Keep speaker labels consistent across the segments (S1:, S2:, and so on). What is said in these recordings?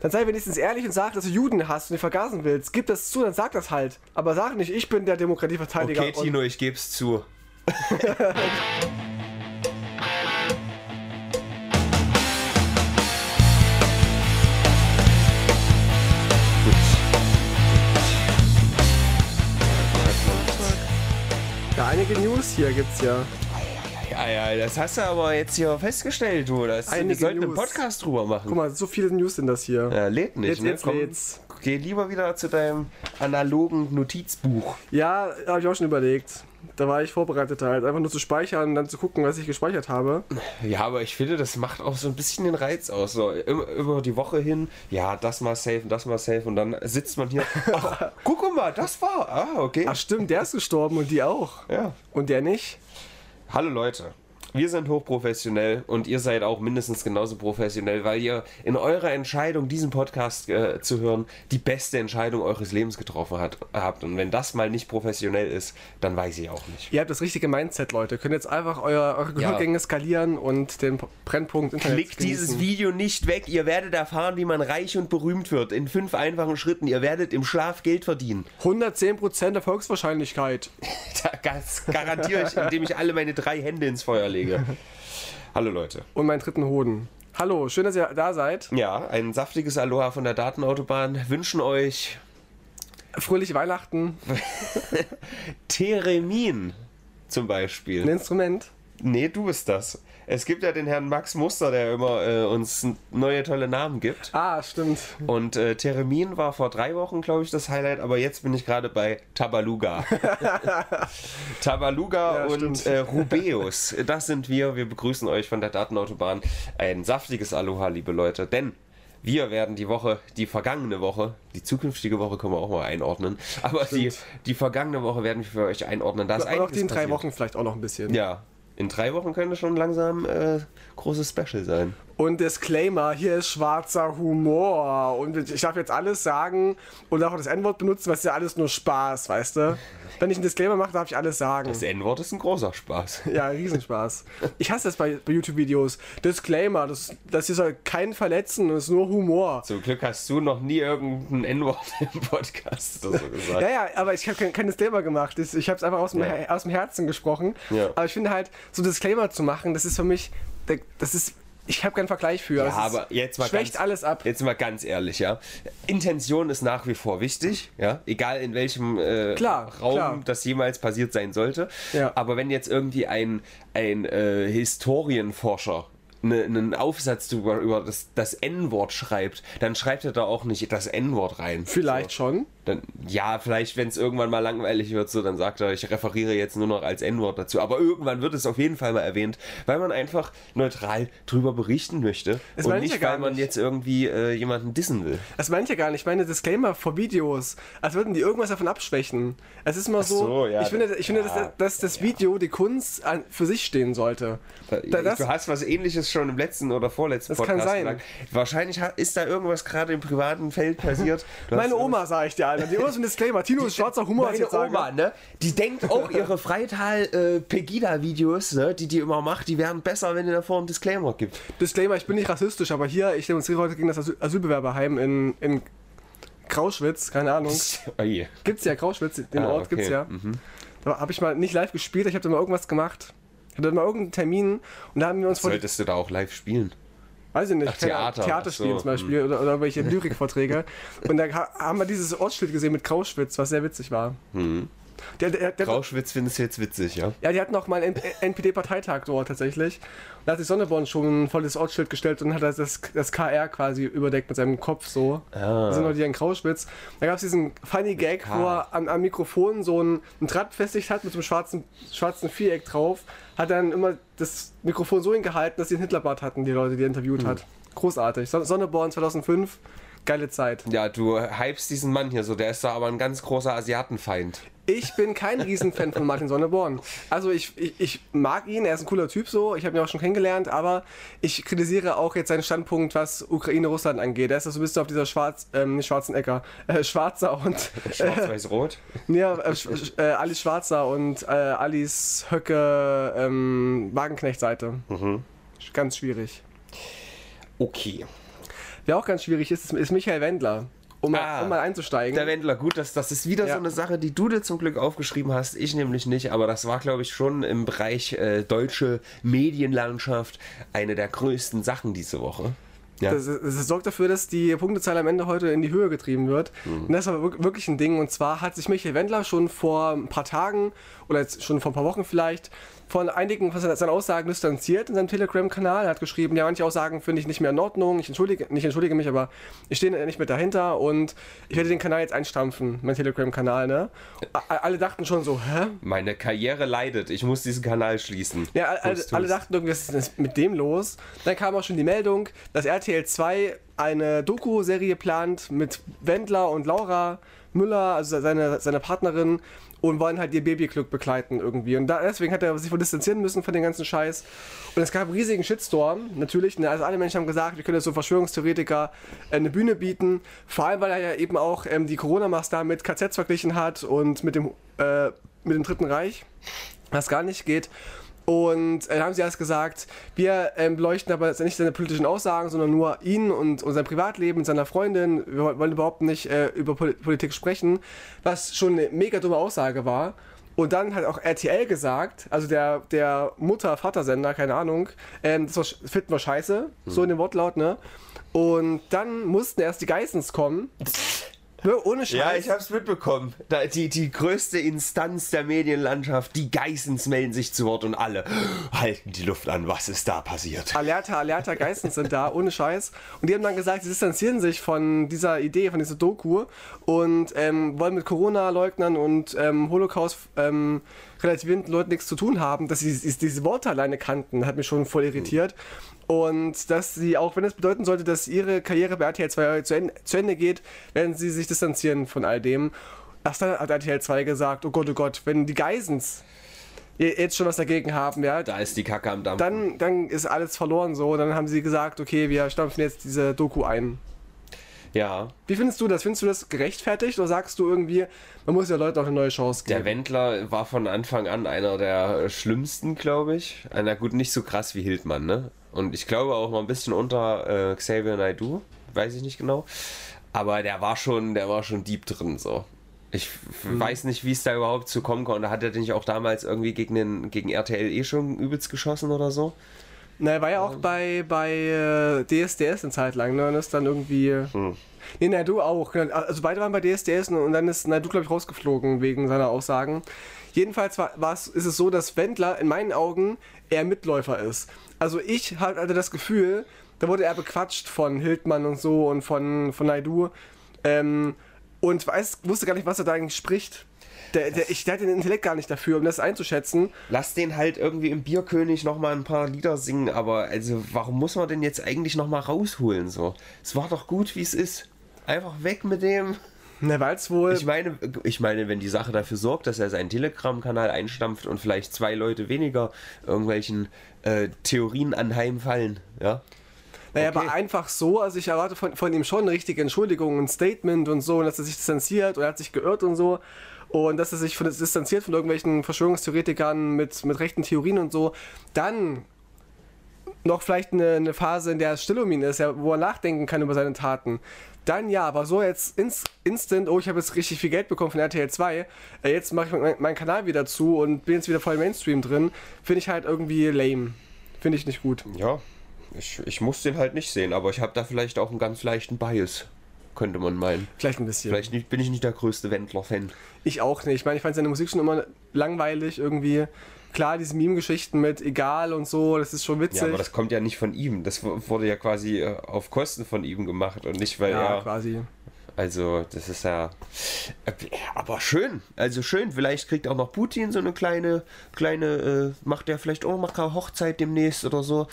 S1: Dann sei wenigstens ehrlich und sag, dass du Juden hast und die vergasen willst. Gib das zu, dann sag das halt. Aber sag nicht, ich bin der Demokratieverteidiger.
S2: Okay, Tino, ich geb's zu.
S1: Ja, einige News hier gibt's ja.
S2: Ja, ja, das hast du aber jetzt hier festgestellt, du. Das, wir sollten einen
S1: News.
S2: Podcast drüber machen.
S1: Guck mal, so viele News sind das hier.
S2: Ja, lädt nicht,
S1: Jetzt,
S2: ne?
S1: jetzt,
S2: Komm,
S1: jetzt.
S2: Geh lieber wieder zu deinem analogen Notizbuch.
S1: Ja, habe ich auch schon überlegt. Da war ich vorbereitet halt. Einfach nur zu speichern und dann zu gucken, was ich gespeichert habe.
S2: Ja, aber ich finde, das macht auch so ein bisschen den Reiz aus. So immer über die Woche hin, ja, das mal safe und das mal safe und dann sitzt man hier. Ach, guck mal, das war. Ah, okay.
S1: Ach stimmt, der ist gestorben und die auch.
S2: Ja.
S1: Und der nicht?
S2: Hallo Leute. Wir sind hochprofessionell und ihr seid auch mindestens genauso professionell, weil ihr in eurer Entscheidung, diesen Podcast äh, zu hören, die beste Entscheidung eures Lebens getroffen hat, habt. Und wenn das mal nicht professionell ist, dann weiß ich auch nicht.
S1: Ihr habt das richtige Mindset, Leute. Ihr könnt jetzt einfach euer, eure Gehörgänge skalieren und den Brennpunkt Internet
S2: Klickt dieses
S1: genießen.
S2: Video nicht weg. Ihr werdet erfahren, wie man reich und berühmt wird. In fünf einfachen Schritten. Ihr werdet im Schlaf Geld verdienen.
S1: 110% Erfolgswahrscheinlichkeit.
S2: Das garantiere ich, indem ich alle meine drei Hände ins Feuer lege. Hallo Leute.
S1: Und meinen dritten Hoden. Hallo, schön, dass ihr da seid.
S2: Ja, ein saftiges Aloha von der Datenautobahn. Wünschen euch
S1: Fröhliche Weihnachten.
S2: Theremin zum
S1: Ein
S2: Beispiel.
S1: Instrument.
S2: Nee, du bist das. Es gibt ja den Herrn Max Muster, der immer äh, uns neue tolle Namen gibt.
S1: Ah, stimmt.
S2: Und äh, Theremin war vor drei Wochen, glaube ich, das Highlight, aber jetzt bin ich gerade bei Tabaluga. Tabaluga
S1: Ja,
S2: und äh, Rubeus. Das sind wir. Wir begrüßen euch von der Datenautobahn. Ein saftiges Aloha, liebe Leute. Denn wir werden die Woche, die vergangene Woche, die zukünftige Woche können wir auch mal einordnen, aber die, die vergangene Woche werden wir für euch einordnen. Da ist
S1: Aber auch die in drei. Wochen vielleicht auch noch ein bisschen.
S2: Ja, in drei Wochen könnte schon langsam äh, großes Special sein.
S1: Und Disclaimer, hier ist schwarzer Humor. Und ich darf jetzt alles sagen und auch das N-Wort benutzen, weil es ist ja alles nur Spaß, weißt du? Wenn ich einen Disclaimer mache, darf ich alles sagen.
S2: Das N-Wort ist ein großer Spaß.
S1: Ja, Riesenspaß. Ich hasse das bei, bei YouTube-Videos. Disclaimer, das, das hier soll keinen verletzen, das ist nur Humor.
S2: Zum Glück hast du noch nie irgendein N-Wort im Podcast oder so gesagt.
S1: Ja, ja, aber ich habe kein, kein Disclaimer gemacht. Das- Ich habe es einfach aus dem,
S2: Ja.
S1: Aus dem Herzen gesprochen.
S2: Ja.
S1: Aber ich finde halt, so Disclaimer zu machen, das ist für mich, das ist, ich habe keinen Vergleich für.
S2: Ja, aber jetzt mal
S1: schwächt
S2: ganz,
S1: alles ab.
S2: Jetzt mal ganz ehrlich, ja. Intention ist nach wie vor wichtig, ja. Egal in welchem äh,
S1: Klar,
S2: Raum
S1: klar.
S2: das jemals passiert sein sollte.
S1: Ja.
S2: Aber wenn jetzt irgendwie ein, ein äh, Historienforscher ne- einen Aufsatz über, über das, das N-Wort schreibt, dann schreibt er da auch nicht das N-Wort rein.
S1: Vielleicht schon.
S2: Dann, ja, vielleicht, wenn es irgendwann mal langweilig wird, so, dann sagt er, ich referiere jetzt nur noch als N-Wort dazu. Aber irgendwann wird es auf jeden Fall mal erwähnt, weil man einfach neutral drüber berichten möchte.
S1: Das
S2: und nicht,
S1: ja
S2: weil man
S1: nicht.
S2: jetzt irgendwie äh, jemanden dissen will.
S1: Das meine ich ja gar nicht. Ich meine Disclaimer vor Videos. Als würden die irgendwas davon abschwächen. Es ist immer so,
S2: so, ja,
S1: ich finde, ich finde
S2: ja,
S1: dass, dass das Video, die Kunst an, für sich stehen sollte. Da, das,
S2: du hast was ähnliches schon im letzten oder vorletzten
S1: Das kann sein.
S2: gesagt. Wahrscheinlich ist da irgendwas gerade im privaten Feld passiert.
S1: Meine Oma, sage ich dir, Alter. Die Oma ist ein Disclaimer. Tino ist schwarzer Humor, was ich
S2: Meine
S1: sage.
S2: Oma, ne? Die denkt auch ihre Freital-Pegida-Videos, ne? Die die immer macht, die wären besser, wenn ihr davor einen Disclaimer gibt.
S1: Disclaimer, ich bin nicht rassistisch, aber hier, ich demonstriere heute gegen das Asyl Asylbewerberheim in, in Grauschwitz, keine Ahnung.
S2: Oh je.
S1: Gibt's ja, Grauschwitz, den
S2: Ah,
S1: Ort
S2: okay.
S1: gibt's ja. Da habe ich mal nicht live gespielt, ich habe da mal irgendwas gemacht. Ich hatte mal irgendeinen Termin und da haben wir uns
S2: Solltest du da auch live spielen?
S1: Weiß ich nicht,
S2: Ach, Theater,
S1: Theater
S2: ach so,
S1: zum Beispiel oder, oder welche Lyrikvorträge. und da ha- haben wir dieses Ortsschild gesehen mit Grauschwitz, was sehr witzig war. Der, der, der,
S2: Rauschwitz findest du jetzt witzig, ja?
S1: ja, die hatten auch mal einen NPD-Parteitag dort tatsächlich. Da hat sich Sonneborn schon ein volles Ortsschild gestellt und hat das, das, das KR quasi überdeckt mit seinem Kopf so.
S2: Ah.
S1: Wir sind heute hier in Grauschwitz. Da gab es diesen funny Gag, wo er am, am Mikrofon so ein, ein Draht befestigt hat mit so einem schwarzen, schwarzen Viereck drauf. Hat dann immer das Mikrofon so hingehalten, dass sie einen Hitlerbart hatten, die Leute, die er interviewt
S2: Hm.
S1: hat. Großartig. Son Sonneborn 2005, geile Zeit.
S2: Ja, du hypst diesen Mann hier so, der ist da aber ein ganz großer Asiatenfeind.
S1: Ich bin kein Riesenfan von Martin Sonneborn. Also ich, ich, ich mag ihn, er ist ein cooler Typ so, ich habe ihn auch schon kennengelernt, aber ich kritisiere auch jetzt seinen Standpunkt, was Ukraine-Russland angeht. Er ist so ein bisschen auf dieser Schwarz, ähm, nicht schwarzen Ecker, äh, Schwarzer und
S2: Schwarz-Weiß-Rot.
S1: ja, äh, Sch- Sch- äh, Alice Schwarzer und äh, Alice Höcke ähm, Wagenknecht-Seite. Ganz schwierig.
S2: Okay.
S1: Wer auch ganz schwierig ist, ist Michael Wendler. Um,
S2: Ah,
S1: mal, um mal einzusteigen.
S2: Der Wendler, gut, das, das ist wieder
S1: Ja.
S2: so eine Sache, die du dir zum Glück aufgeschrieben hast, ich nämlich nicht, aber das war, glaube ich, schon im Bereich äh, deutsche Medienlandschaft eine der größten Sachen diese Woche. Ja.
S1: Das, das sorgt dafür, dass die Punktezahl am Ende heute in die Höhe getrieben wird.
S2: Mhm.
S1: Und das ist aber wirk- wirklich ein Ding. Und zwar hat sich Michael Wendler schon vor ein paar Tagen oder jetzt schon vor ein paar Wochen vielleicht von einigen von seinen Aussagen distanziert in seinem Telegram-Kanal. Er hat geschrieben, ja, manche Aussagen finde ich nicht mehr in Ordnung. Ich entschuldige, nicht entschuldige mich, aber ich stehe nicht mehr dahinter und ich werde den Kanal jetzt einstampfen, mein Telegram-Kanal. Ne? Alle dachten schon so, hä?
S2: Meine Karriere leidet, ich muss diesen Kanal schließen.
S1: Ja, alle,
S2: Tust,
S1: alle dachten irgendwie, was ist denn mit dem los? Dann kam auch schon die Meldung, dass RTL 2 eine Doku-Serie plant mit Wendler und Laura Müller, also seine, seine Partnerin, und wollen halt ihr Babyglück begleiten irgendwie. Und da, deswegen hat er sich wohl distanzieren müssen von dem ganzen Scheiß. Und es gab einen riesigen Shitstorm, natürlich. Ne? Also alle Menschen haben gesagt, wir können jetzt so Verschwörungstheoretiker äh, eine Bühne bieten. Vor allem, weil er ja eben auch ähm, die Corona-Maßnahmen mit KZs verglichen hat und mit dem, äh, mit dem Dritten Reich, was gar nicht geht. Und äh, haben sie erst gesagt, wir ähm, beleuchten aber jetzt nicht seine politischen Aussagen, sondern nur ihn und, und sein Privatleben mit seiner Freundin. Wir woll- wollen überhaupt nicht äh, über Pol Politik sprechen, was schon eine mega dumme Aussage war. Und dann hat auch RTL gesagt, also der, der Mutter-Vater-Sender, keine Ahnung, ähm, das war, finden wir scheiße, so in dem Wortlaut, ne? Und dann mussten erst die Geissens kommen. Ne, Ohne Scheiß.
S2: Ja, ich hab's mitbekommen. Da, die, die größte Instanz der Medienlandschaft, die Geissens melden sich zu Wort und alle halten die Luft an. Was ist da passiert?
S1: Alerta, Alerta Geistens sind da, ohne Scheiß. Und die haben dann gesagt, sie distanzieren sich von dieser Idee, von dieser Doku und ähm, wollen mit Corona-Leugnern und ähm, Holocaust ähm, relativierenden Leuten nichts zu tun haben. Dass sie diese, diese Worte alleine kannten, hat mich schon voll irritiert. Und dass sie, auch wenn es bedeuten sollte, dass ihre Karriere bei RTL 2 zu Ende, zu Ende geht, werden sie sich distanzieren von all dem. Erst dann hat RTL 2 gesagt, oh Gott, oh Gott, wenn die Geisens jetzt schon was dagegen haben, ja,
S2: Da ist die Kacke am Dampfen.
S1: dann, dann ist alles verloren so. Dann haben sie gesagt, okay, wir stampfen jetzt diese Doku ein.
S2: Ja,
S1: Wie findest du das? Findest du das gerechtfertigt oder sagst du irgendwie, man muss ja Leuten auch eine neue Chance
S2: der
S1: geben?
S2: Wendler war von Anfang an einer der schlimmsten, glaube ich. Einer gut, nicht so krass wie Hildmann, ne? Und ich glaube auch noch ein bisschen unter äh, Xavier Naidoo, weiß ich nicht genau. Aber der war schon, der war schon deep drin so. Ich
S1: Mhm.
S2: weiß nicht, wie es da überhaupt zu kommen konnte. Hat er nicht auch damals irgendwie gegen, den, gegen RTL eh schon übelst geschossen oder so?
S1: Na, er war ja auch bei, bei äh, DSDS eine Zeit lang, ne? Und ist dann irgendwie.
S2: Hm.
S1: Nee, na, du auch. genau. Also beide waren bei DSDS und dann ist na, du, glaube ich, rausgeflogen wegen seiner Aussagen. Jedenfalls war, war's, ist es so, dass Wendler in meinen Augen eher Mitläufer ist. Also ich hatte das Gefühl, da wurde er bequatscht von Hildmann und so und von, von Naidu. Ähm, und weiß, wusste gar nicht, was er da eigentlich spricht. Der, der, ich, der hat den Intellekt gar nicht dafür, um das einzuschätzen.
S2: Lass den halt irgendwie im Bierkönig nochmal ein paar Lieder singen, aber also warum muss man den jetzt eigentlich nochmal rausholen so? Es war doch gut, wie es ist. Einfach weg mit dem.
S1: Na, weil es wohl.
S2: Ich meine, ich meine, wenn die Sache dafür sorgt, dass er seinen Telegram-Kanal einstampft und vielleicht zwei Leute weniger irgendwelchen äh, Theorien anheimfallen, ja.
S1: Naja,
S2: Okay.
S1: aber einfach so, also ich erwarte von, von ihm schon richtige Entschuldigung, ein Statement und so, und dass er sich distanziert oder er hat sich geirrt und so. Und dass er sich von, distanziert von irgendwelchen Verschwörungstheoretikern mit, mit rechten Theorien und so. Dann noch vielleicht eine, eine Phase, in der es ihn ist, ja, wo er nachdenken kann über seine Taten. Dann ja, aber so jetzt ins, instant, oh, ich habe jetzt richtig viel Geld bekommen von RTL 2, äh, jetzt mache ich mein, meinen Kanal wieder zu und bin jetzt wieder voll im Mainstream drin, finde ich halt irgendwie lame. Finde ich nicht gut.
S2: Ja, ich, ich muss den halt nicht sehen, aber ich habe da vielleicht auch einen ganz leichten Bias, könnte man meinen.
S1: Vielleicht ein bisschen.
S2: Vielleicht nicht, bin ich nicht der größte Wendler-Fan.
S1: Ich auch nicht. Ich meine, ich fand seine Musik schon immer langweilig irgendwie. Klar, diese Meme-Geschichten mit egal und so, das ist schon witzig.
S2: Ja, aber das kommt ja nicht von ihm. Das wurde ja quasi äh, auf Kosten von ihm gemacht und nicht, weil
S1: ja,
S2: er.
S1: quasi.
S2: Also, das ist ja. äh, Aber schön. Also schön. Vielleicht kriegt auch noch Putin so eine kleine, kleine, äh, macht der vielleicht auch mal eine Hochzeit demnächst oder so.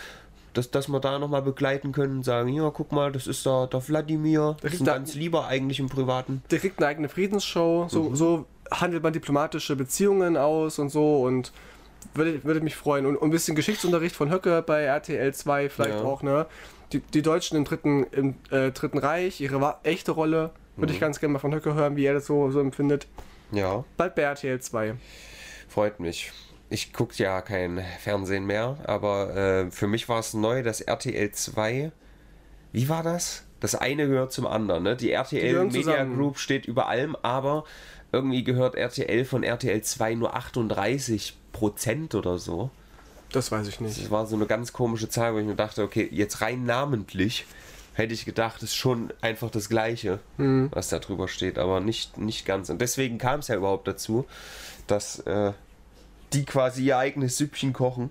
S2: Dass, dass wir da nochmal begleiten können und sagen, ja, guck mal, das ist da der Wladimir. Das ist ein ganz lieber eigentlich im Privaten.
S1: Der kriegt eine eigene Friedensshow. So,
S2: Mhm.
S1: so handelt man diplomatische Beziehungen aus und so und würde, würde mich freuen. Und, und ein bisschen Geschichtsunterricht von Höcke bei RTL 2 vielleicht
S2: Ja.
S1: auch, ne? Die, die Deutschen im dritten, im äh, dritten Reich, ihre echte Rolle. Würde
S2: Mhm.
S1: ich ganz gerne mal von Höcke hören, wie er das so, so empfindet.
S2: Ja,
S1: Bald bei RTL 2.
S2: freut mich. Ich gucke ja kein Fernsehen mehr, aber äh, für mich war es neu, dass RTL 2. Wie war das? Das eine gehört zum anderen. Ne? Die RTL
S1: gehören
S2: Media
S1: zusammen.
S2: Group steht über allem, aber irgendwie gehört RTL von RTL 2 nur 38 Prozent oder so.
S1: Das weiß ich nicht.
S2: Das war so eine ganz komische Zahl, wo ich mir dachte, okay, jetzt rein namentlich hätte ich gedacht, ist schon einfach das Gleiche,
S1: Mhm.
S2: was da drüber steht, aber nicht, nicht ganz. Und deswegen kam es ja überhaupt dazu, dass äh, die quasi ihr eigenes Süppchen kochen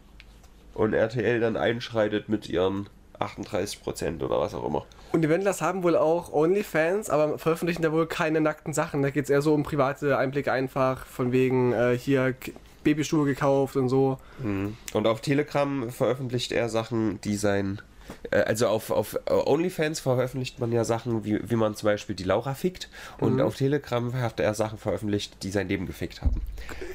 S2: und RTL dann einschreitet mit ihren 38 Prozent oder was auch immer.
S1: Und die Wendlers haben wohl auch Onlyfans, aber veröffentlichen da wohl keine nackten Sachen. Da geht es eher so um private Einblicke einfach, von wegen äh, hier Babyschuhe gekauft und so.
S2: Und auf Telegram veröffentlicht er Sachen, die sein. äh, Also auf, auf äh, OnlyFans veröffentlicht man ja Sachen, wie, wie man zum Beispiel die Laura fickt. Und auf Telegram hat er Sachen veröffentlicht, die sein Leben gefickt haben.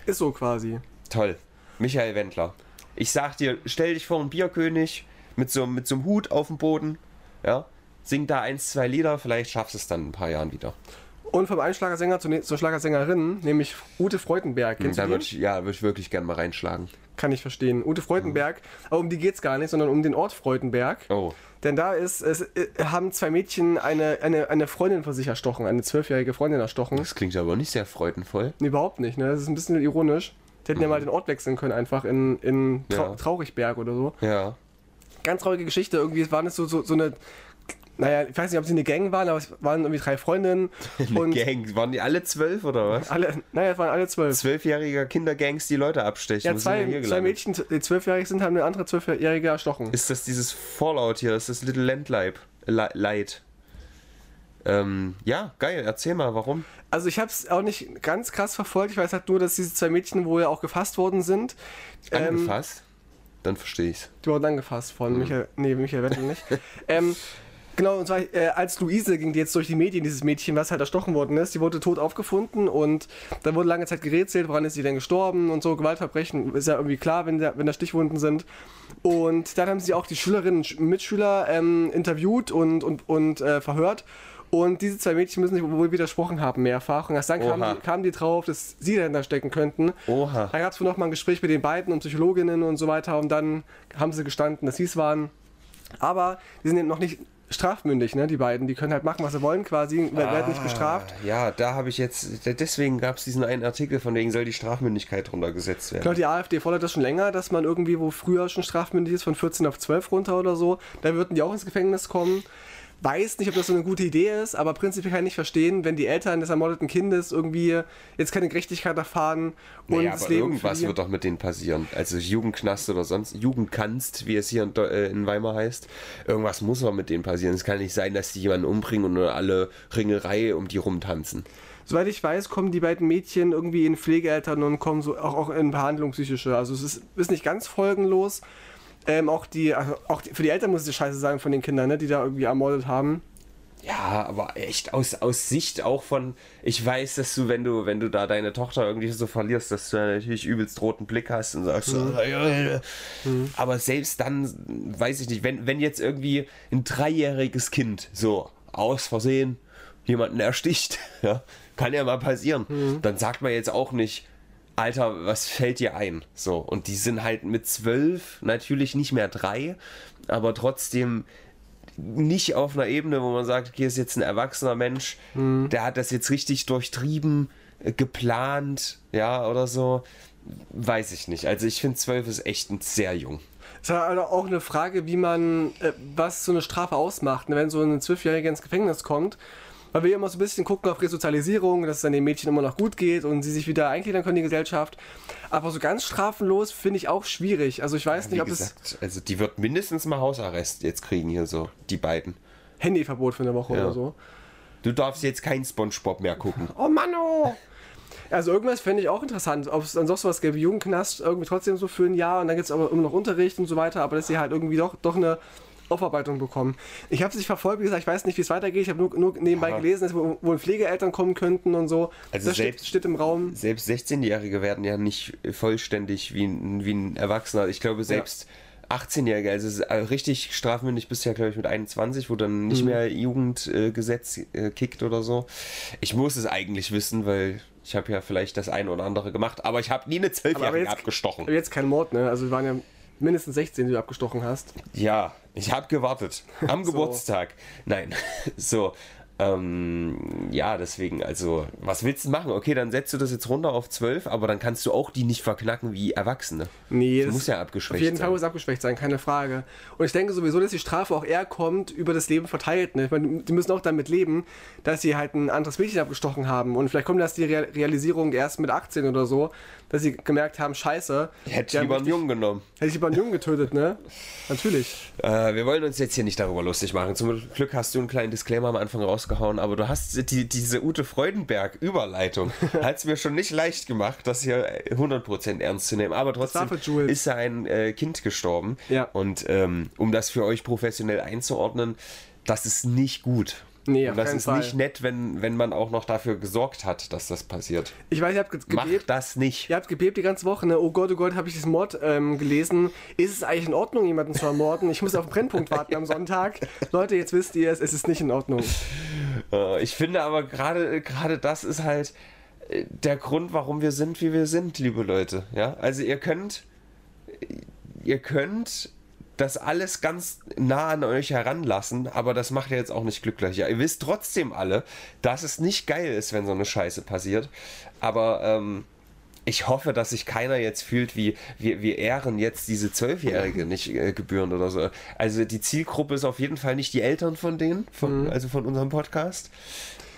S1: Ist so quasi.
S2: Toll. Michael Wendler. Ich sag dir, stell dich vor einen Bierkönig mit so, mit so einem Hut auf dem Boden. Ja. Sing da eins, zwei Lieder, vielleicht schaffst du es dann in ein paar Jahren wieder.
S1: Und vom einen Schlagersänger zur, Schlagersängerin, nämlich Ute Freudenberg. Kennst
S2: Da würde ich, ja, würd ich wirklich gerne mal reinschlagen.
S1: Kann ich verstehen. Ute Freudenberg, aber um die geht's gar nicht, sondern um den Ort Freudenberg.
S2: Oh.
S1: Denn da ist, es äh, haben zwei Mädchen eine, eine, eine Freundin von sich erstochen, eine zwölfjährige Freundin erstochen.
S2: Das klingt aber nicht sehr freudenvoll.
S1: Nee, überhaupt nicht, ne? Das ist ein bisschen ironisch. Die hätten ja mal den Ort wechseln können, einfach in, in Trau
S2: Ja.
S1: Traurigberg oder so.
S2: Ja.
S1: Ganz traurige Geschichte. Irgendwie waren es so, so, so eine. Naja, ich weiß nicht, ob sie eine Gang waren, aber es waren irgendwie drei Freundinnen.
S2: Eine
S1: und
S2: Gang. Waren die alle zwölf oder was?
S1: alle, naja, es waren alle zwölf.
S2: Zwölfjähriger Kindergangs, die Leute abstechen.
S1: Ja, zwei, zwei? Mädchen, die zwölfjährig sind, haben eine andere zwölfjährige erstochen.
S2: Ist das dieses Fallout hier? Ist das Little Landlight? Li- Light. Ähm, ja, geil. Erzähl mal, warum?
S1: Also ich habe es auch nicht ganz krass verfolgt. Ich weiß halt nur, dass diese zwei Mädchen wohl auch gefasst worden sind. Ähm,
S2: Angefasst? Dann verstehe ich's.
S1: Die wurden angefasst von
S2: Mhm.
S1: Michael, nee, Michael Wendel nicht. ähm, genau, und zwar äh, als Luise ging die jetzt durch die Medien, dieses Mädchen, was halt erstochen worden ist, die wurde tot aufgefunden und dann wurde lange Zeit gerätselt, woran ist sie denn gestorben und so, Gewaltverbrechen, ist ja irgendwie klar, wenn da, wenn da Stichwunden sind. Und dann haben sie auch die Schülerinnen und Sch- Mitschüler ähm, interviewt und, und, und äh, verhört. Und diese zwei Mädchen müssen sich wohl widersprochen haben, mehrfach. Und erst dann kamen die, kamen die drauf, dass sie dahinter stecken könnten.
S2: Oha.
S1: Da gab es wohl noch mal ein Gespräch mit den beiden und Psychologinnen und so weiter und dann haben sie gestanden, dass sie es waren. Aber die sind eben noch nicht strafmündig, ne, die beiden. Die können halt machen, was sie wollen quasi, wer- werden nicht bestraft.
S2: Ah, Ja, da habe ich jetzt. Deswegen gab es diesen einen Artikel, von wegen soll die Strafmündigkeit runtergesetzt
S1: Ich
S2: werden.
S1: glaube, die AfD fordert das schon länger, dass man irgendwie, wo früher schon strafmündig ist, von 14 auf 12 runter oder so, da würden die auch ins Gefängnis kommen. Weiß nicht, ob das so eine gute Idee ist, aber prinzipiell kann ich nicht verstehen, wenn die Eltern des ermordeten Kindes irgendwie jetzt keine Gerechtigkeit erfahren und
S2: Naja,
S1: das
S2: aber
S1: Leben
S2: irgendwas
S1: die-
S2: wird doch mit denen passieren. Also Jugendknast oder sonst, Jugendkanst, wie es hier in, äh, in Weimar heißt. Irgendwas muss doch mit denen passieren. Es kann nicht sein, dass die jemanden umbringen und nur alle Ringerei um die rumtanzen.
S1: Soweit ich weiß, kommen die beiden Mädchen irgendwie in Pflegeeltern und kommen so auch, auch in Behandlung psychische. Also es ist, ist nicht ganz folgenlos. Ähm, auch die, also auch die, für die Eltern muss es scheiße sein von den Kindern, ne, die da irgendwie ermordet haben.
S2: Ja, aber echt aus, aus Sicht auch von, ich weiß, dass du, wenn du, wenn du da deine Tochter irgendwie so verlierst, dass du da natürlich übelst roten Blick hast und sagst, so, ja, ja, ja. aber selbst dann, weiß ich nicht, wenn, wenn jetzt irgendwie ein dreijähriges Kind so aus Versehen jemanden ersticht, ja, kann ja mal passieren, dann sagt man jetzt auch nicht, Alter, was fällt dir ein? So, und die sind halt mit zwölf natürlich nicht mehr drei, aber trotzdem nicht auf einer Ebene, wo man sagt, okay, ist jetzt ein erwachsener Mensch, der hat das jetzt richtig durchtrieben, äh, geplant, ja, oder so. Weiß ich nicht. Also ich finde zwölf ist echt ein sehr jung.
S1: Es ist halt auch eine Frage, wie man, äh, was so eine Strafe ausmacht, ne, wenn so ein Zwölfjähriger ins Gefängnis kommt. Weil wir immer so ein bisschen gucken auf Resozialisierung, dass es dann den Mädchen immer noch gut geht und sie sich wieder eingliedern können in die Gesellschaft. Aber so ganz strafenlos finde ich auch schwierig. Also ich weiß
S2: Wie
S1: nicht, ob es
S2: gesagt, also die wird mindestens mal Hausarrest jetzt kriegen hier so, die beiden.
S1: Handyverbot für eine Woche
S2: Ja.
S1: oder so.
S2: Du darfst jetzt kein Spongebob mehr gucken.
S1: Oh Mann, oh! Also irgendwas fände ich auch interessant, ob es dann doch sowas gäbe Jugendknast, irgendwie trotzdem so für ein Jahr und dann gibt es aber immer noch Unterricht und so weiter, aber dass sie halt irgendwie doch, doch eine Aufarbeitung bekommen. Ich habe es nicht verfolgt, wie gesagt, ich weiß nicht, wie es weitergeht, ich habe nur, nur nebenbei
S2: Ja.
S1: gelesen, dass wohl Pflegeeltern kommen könnten und so.
S2: Also
S1: das steht,
S2: selbst-
S1: steht im Raum.
S2: Selbst 16-Jährige werden ja nicht vollständig wie ein, wie ein Erwachsener. Ich glaube, selbst 18-Jährige, also es ist, äh, richtig strafmündig ja, glaube ich, mit 21, wo dann nicht
S1: Mhm.
S2: mehr Jugendgesetz äh, kickt oder so. Ich muss es eigentlich wissen, weil ich habe ja vielleicht das eine oder andere gemacht, aber ich habe nie eine Zwölfjährige abgestochen.
S1: Aber jetzt kein Mord, ne? Also wir waren ja mindestens 16, die du abgestochen hast.
S2: Ja, ich habe gewartet. Am Geburtstag. Nein, so. Ähm, ja, deswegen, also, was willst du machen? Okay, dann setzt du das jetzt runter auf 12, aber dann kannst du auch die nicht verknacken wie Erwachsene.
S1: Nee,
S2: das muss ja abgeschwächt
S1: Auf jeden
S2: sein.
S1: Fall muss es abgeschwächt sein, keine Frage. Und ich denke sowieso, dass die Strafe auch eher kommt, über das Leben verteilt. Ne? Ich meine, die müssen auch damit leben, dass sie halt ein anderes Mädchen abgestochen haben. Und vielleicht kommt das die Real Realisierung erst mit 18 oder so, dass sie gemerkt haben, scheiße.
S2: Hätte ich lieber einen Jungen genommen.
S1: Hätte ich lieber einen Jungen getötet, ne? Natürlich.
S2: Äh, wir wollen uns jetzt hier nicht darüber lustig machen. Zum Glück hast du einen kleinen Disclaimer am Anfang rausgehauen, aber du hast die, diese Ute Freudenberg-Überleitung. hat es mir schon nicht leicht gemacht, das hier 100% ernst zu nehmen. Aber trotzdem ist ja ein äh, Kind gestorben.
S1: Ja.
S2: Und ähm, um das für euch professionell einzuordnen, das ist nicht gut.
S1: Nee,
S2: Und das ist
S1: Fall.
S2: nicht nett, wenn, wenn man auch noch dafür gesorgt hat, dass das passiert.
S1: Ich weiß, ihr habt ge
S2: Macht
S1: gebebt.
S2: das nicht.
S1: Ihr habt gebebt die ganze Woche, ne? Oh Gott, oh Gott, habe ich diesen Mord ähm, gelesen. Ist es eigentlich in Ordnung, jemanden zu ermorden? Ich muss auf den Brennpunkt warten am Sonntag. Leute, jetzt wisst ihr es, es ist nicht in Ordnung.
S2: Äh, Ich finde aber gerade gerade das ist halt äh, der Grund, warum wir sind, wie wir sind, liebe Leute. Ja, also ihr könnt ihr könnt das alles ganz nah an euch heranlassen, aber das macht ja jetzt auch nicht glücklich. Ja, ihr wisst trotzdem alle, dass es nicht geil ist, wenn so eine Scheiße passiert. Aber ähm, ich hoffe, dass sich keiner jetzt fühlt, wie wir, wir ehren jetzt diese Zwölfjährige nicht äh, gebührend oder so. Also die Zielgruppe ist auf jeden Fall nicht die Eltern von denen, von, also von unserem Podcast.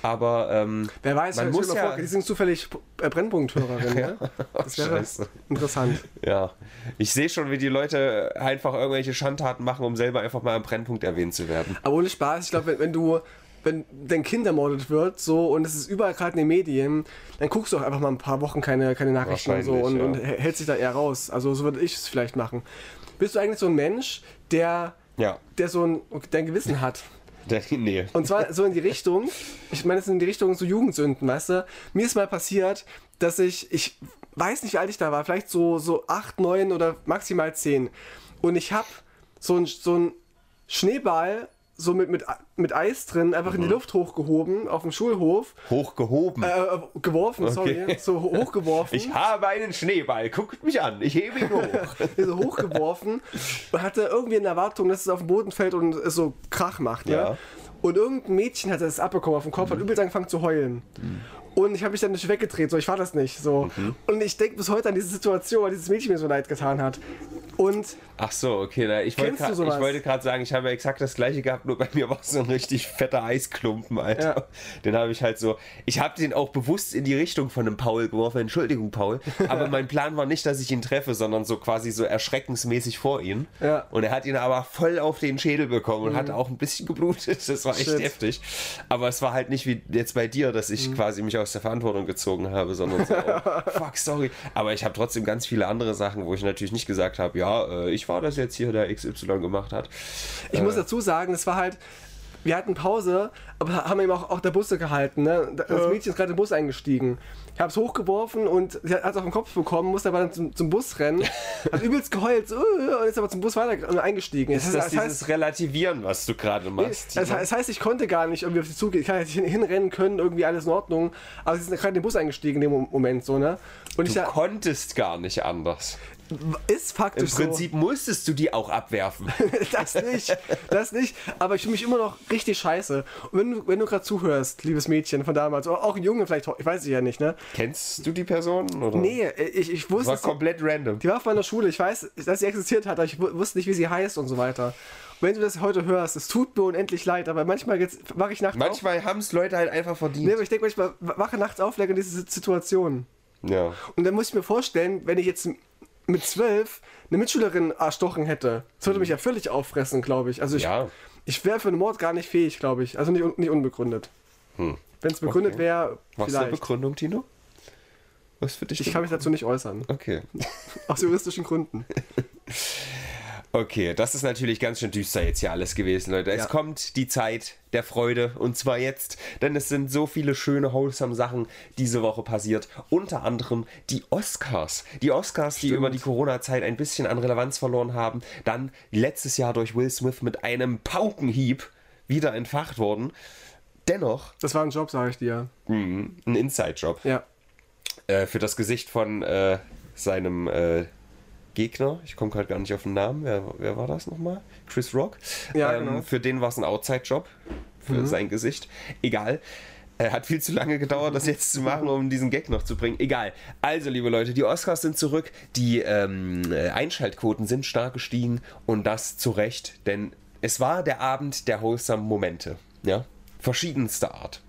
S2: Aber ähm,
S1: Wer weiß,
S2: Man muss ja-
S1: vor, die sind zufällig äh, Brennpunkthörerin, ne? Das wäre
S2: Scheiße.
S1: interessant.
S2: ja, ich sehe schon, wie die Leute einfach irgendwelche Schandtaten machen, um selber einfach mal am Brennpunkt erwähnt zu werden.
S1: Aber ohne Spaß, ich glaube, wenn, wenn du, wenn dein Kind ermordet wird, so und es ist überall gerade in den Medien, dann guckst du auch einfach mal ein paar Wochen keine, keine Nachrichten und so und,
S2: Wahrscheinlich,
S1: und
S2: ja.
S1: hältst dich da eher raus. Also so würde ich es vielleicht machen. Bist du eigentlich so ein Mensch, der,
S2: Ja,
S1: der so ein, dein Gewissen hat?
S2: Nee.
S1: Und zwar so in die Richtung, ich meine, es ist in die Richtung so Jugendsünden, weißt du? Mir ist mal passiert, dass ich, ich weiß nicht, wie alt ich da war, vielleicht so, so 8, 9 oder maximal 10. Und ich habe so ein, so ein Schneeball so mit, mit, mit Eis drin einfach in die Luft hochgehoben auf dem Schulhof,
S2: Hochgehoben.
S1: äh, geworfen, sorry,
S2: Okay.
S1: so ho- hochgeworfen.
S2: ich habe einen Schneeball, guckt mich an, ich hebe ihn hoch.
S1: so hochgeworfen und hatte irgendwie eine Erwartung, dass es auf den Boden fällt und es so Krach macht. Ne?
S2: Ja.
S1: Und irgendein Mädchen hatte das abbekommen auf dem Kopf, hat übelst angefangen zu heulen. Und ich habe mich dann nicht weggedreht, so ich war das nicht. So. Und ich denke bis heute an diese Situation, weil dieses Mädchen mir so leid getan hat. Und
S2: Ach so, okay. Na, ich wollte grad- ich wollte gerade sagen, ich habe exakt das gleiche gehabt, nur bei mir war es so ein richtig fetter Eisklumpen, Alter.
S1: Ja.
S2: Den habe ich halt so. Ich habe den auch bewusst in die Richtung von dem Paul geworfen. Entschuldigung, Paul. Aber mein Plan war nicht, dass ich ihn treffe, sondern so quasi so erschreckensmäßig vor ihn.
S1: Ja.
S2: Und er hat ihn aber voll auf den Schädel bekommen und hat auch ein bisschen geblutet. Das war echt
S1: Shit.
S2: heftig. Aber es war halt nicht wie jetzt bei dir, dass ich quasi mich aus der Verantwortung gezogen habe, sondern so, oh, fuck, sorry. Aber ich habe trotzdem ganz viele andere Sachen, wo ich natürlich nicht gesagt habe, ja, äh, ich war das jetzt hier, der XY gemacht hat.
S1: ich muss dazu sagen, es war halt, wir hatten Pause, aber haben eben auch, auch der Busse gehalten. Ne? Das Mädchen ist gerade in den Bus eingestiegen. Ich habe es hochgeworfen und sie hat es auf den Kopf bekommen, musste aber dann zum, zum Bus rennen, hat übelst geheult so, äh, und ist aber zum Bus weiter eingestiegen.
S2: Ist das dieses Relativieren, was du gerade machst?
S1: Das, das heißt, ich konnte gar nicht irgendwie auf sie zugehen. Ich kann nicht hin- hinrennen können, irgendwie alles in Ordnung. Aber sie sind gerade in den Bus eingestiegen in dem Mo- Moment so, ne? Und ich
S2: du
S1: da,
S2: konntest gar nicht anders.
S1: Ist
S2: Im
S1: faktisch
S2: Prinzip musstest du die auch abwerfen.
S1: so. Das nicht, das nicht. Aber ich fühle mich immer noch richtig scheiße. Und wenn du, wenn du gerade zuhörst, liebes Mädchen von damals, oder auch ein Junge vielleicht, ich weiß es ja nicht, ne?
S2: Kennst du die Person? Oder?
S1: Nee, ich, ich wusste,
S2: War komplett random.
S1: die war auf meiner Schule. Ich weiß, dass sie existiert hat, aber ich wu- wusste nicht, wie sie heißt und so weiter. Wenn du das heute hörst, es tut mir unendlich leid, aber manchmal wache ich nachts auf.
S2: Manchmal haben es Leute halt einfach verdient.
S1: Nee, aber ich denke manchmal, wache nachts auf, lege in diese Situation.
S2: Ja.
S1: Und dann muss ich mir vorstellen, wenn ich jetzt mit zwölf eine Mitschülerin erstochen hätte, das würde mich ja völlig auffressen, glaube ich. Also ich,
S2: Ja.
S1: ich wäre für einen Mord gar nicht fähig, glaube ich. Also nicht, nicht unbegründet. Wenn es begründet
S2: Okay.
S1: wäre,
S2: Was ist die
S1: vielleicht.
S2: Begründung, Tino? Was für dich?
S1: Ich kann mich dazu nicht äußern.
S2: Okay.
S1: Aus juristischen Gründen.
S2: Okay, das ist natürlich ganz schön düster jetzt hier alles gewesen, Leute. Es
S1: Ja.
S2: kommt die Zeit der Freude und zwar jetzt, denn es sind so viele schöne, wholesome Sachen diese Woche passiert. Unter anderem die Oscars. Die Oscars, die über die Corona-Zeit ein bisschen an Relevanz verloren haben, dann letztes Jahr durch Will Smith mit einem Paukenhieb wieder entfacht wurden. Dennoch
S1: Das war ein Job, sage ich dir.
S2: mh, ein Inside-Job
S1: Ja.
S2: äh, für das Gesicht von äh, seinem äh, Gegner, ich komme gerade gar nicht auf den Namen, wer, wer war das nochmal? Chris Rock.
S1: Ja,
S2: ähm,
S1: genau.
S2: Für den war es ein Outside-Job, für
S1: Mhm.
S2: sein Gesicht. Egal. Äh, Hat viel zu lange gedauert, das jetzt zu machen, um diesen Gag noch zu bringen. Egal. Also, liebe Leute, die Oscars sind zurück, die ähm, äh, Einschaltquoten sind stark gestiegen und das zu Recht, denn es war der Abend der wholesome Momente. Ja? Verschiedenster Art.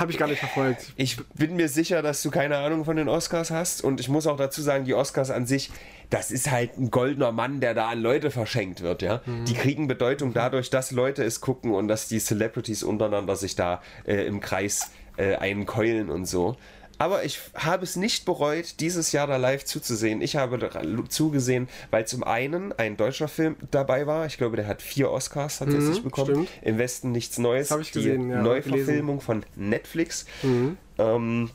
S1: Habe ich gar nicht verfolgt.
S2: Ich bin mir sicher, dass du keine Ahnung von den Oscars hast und ich muss auch dazu sagen, die Oscars an sich, das ist halt ein goldener Mann, der da an Leute verschenkt wird, ja. Die kriegen Bedeutung dadurch, dass Leute es gucken und dass die Celebrities untereinander sich da äh, im Kreis äh, einkeulen und so. Aber ich habe es nicht bereut, dieses Jahr da live zuzusehen. Ich habe da zugesehen, weil zum einen ein deutscher Film dabei war. Ich glaube, der hat vier Oscars tatsächlich bekommen.
S1: stimmt.
S2: Im Westen nichts Neues.
S1: Hab ich gesehen,
S2: die
S1: ja,
S2: Neuverfilmung von Netflix. Ähm,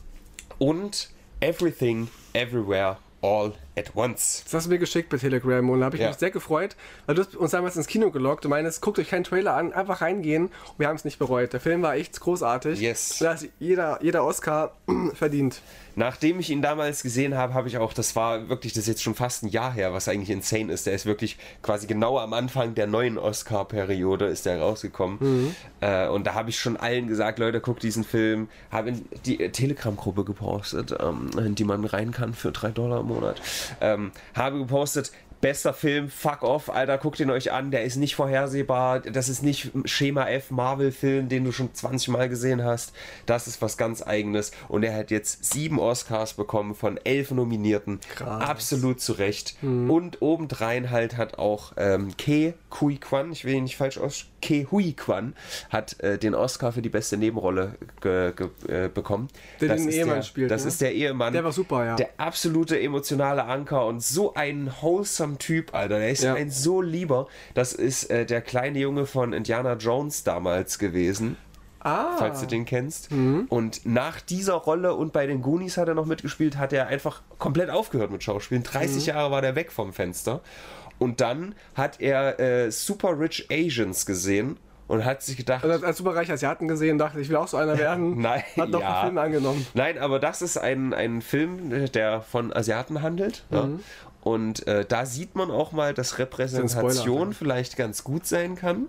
S2: und Everything, Everywhere, All at Once.
S1: Das hast du mir geschickt bei Telegram und da habe ich
S2: Ja.
S1: mich sehr gefreut, weil du hast uns damals ins Kino gelockt und meinst, guckt euch keinen Trailer an, einfach reingehen und wir haben es nicht bereut. Der Film war echt großartig.
S2: Yes.
S1: Da ist jeder, jeder Oscar verdient.
S2: Nachdem ich ihn damals gesehen habe, habe ich auch, das war wirklich, das ist jetzt schon fast ein Jahr her, was eigentlich insane ist. Der ist wirklich quasi genau am Anfang der neuen Oscar-Periode ist der rausgekommen. Äh, und da habe ich schon allen gesagt, Leute, guckt diesen Film. Habe in die äh, Telegram-Gruppe gepostet, ähm, in die man rein kann für 3 Dollar im Monat. Ähm, habe gepostet, Bester Film, fuck off, Alter, guckt ihn euch an, der ist nicht vorhersehbar, das ist nicht Schema F Marvel-Film, den du schon 20 Mal gesehen hast, das ist was ganz eigenes. Und er hat jetzt sieben Oscars bekommen von elf Nominierten,
S1: Krass.
S2: absolut zu Recht. Und obendrein halt hat auch ähm, Ke Kui Kwan, ich will ihn nicht falsch aus, Ke Hui Kwan hat äh, den Oscar für die beste Nebenrolle ge, ge, äh, bekommen.
S1: Der
S2: das
S1: den
S2: ist
S1: Ehemann
S2: der,
S1: spielt,
S2: Das
S1: ne?
S2: ist der Ehemann.
S1: Der war super, ja.
S2: Der absolute emotionale Anker und so ein wholesome Typ, Alter. Der ist
S1: Ja.
S2: ein so lieber. Das ist äh, der kleine Junge von Indiana Jones damals gewesen,
S1: Ah,
S2: falls du den kennst. Und nach dieser Rolle und bei den Goonies hat er noch mitgespielt, hat er einfach komplett aufgehört mit Schauspielen. 30 Jahre war der weg vom Fenster. Und dann hat er äh, Super Rich Asians gesehen und hat sich gedacht,
S1: also als superreicher Asiaten gesehen, dachte ich, will auch so einer werden.
S2: Nein,
S1: Hat doch
S2: ja.
S1: einen Film angenommen.
S2: Nein, aber das ist ein, ein Film, der von Asiaten handelt. Ja. Und äh, da sieht man auch mal, dass Repräsentation
S1: Spoiler,
S2: vielleicht ganz gut sein kann.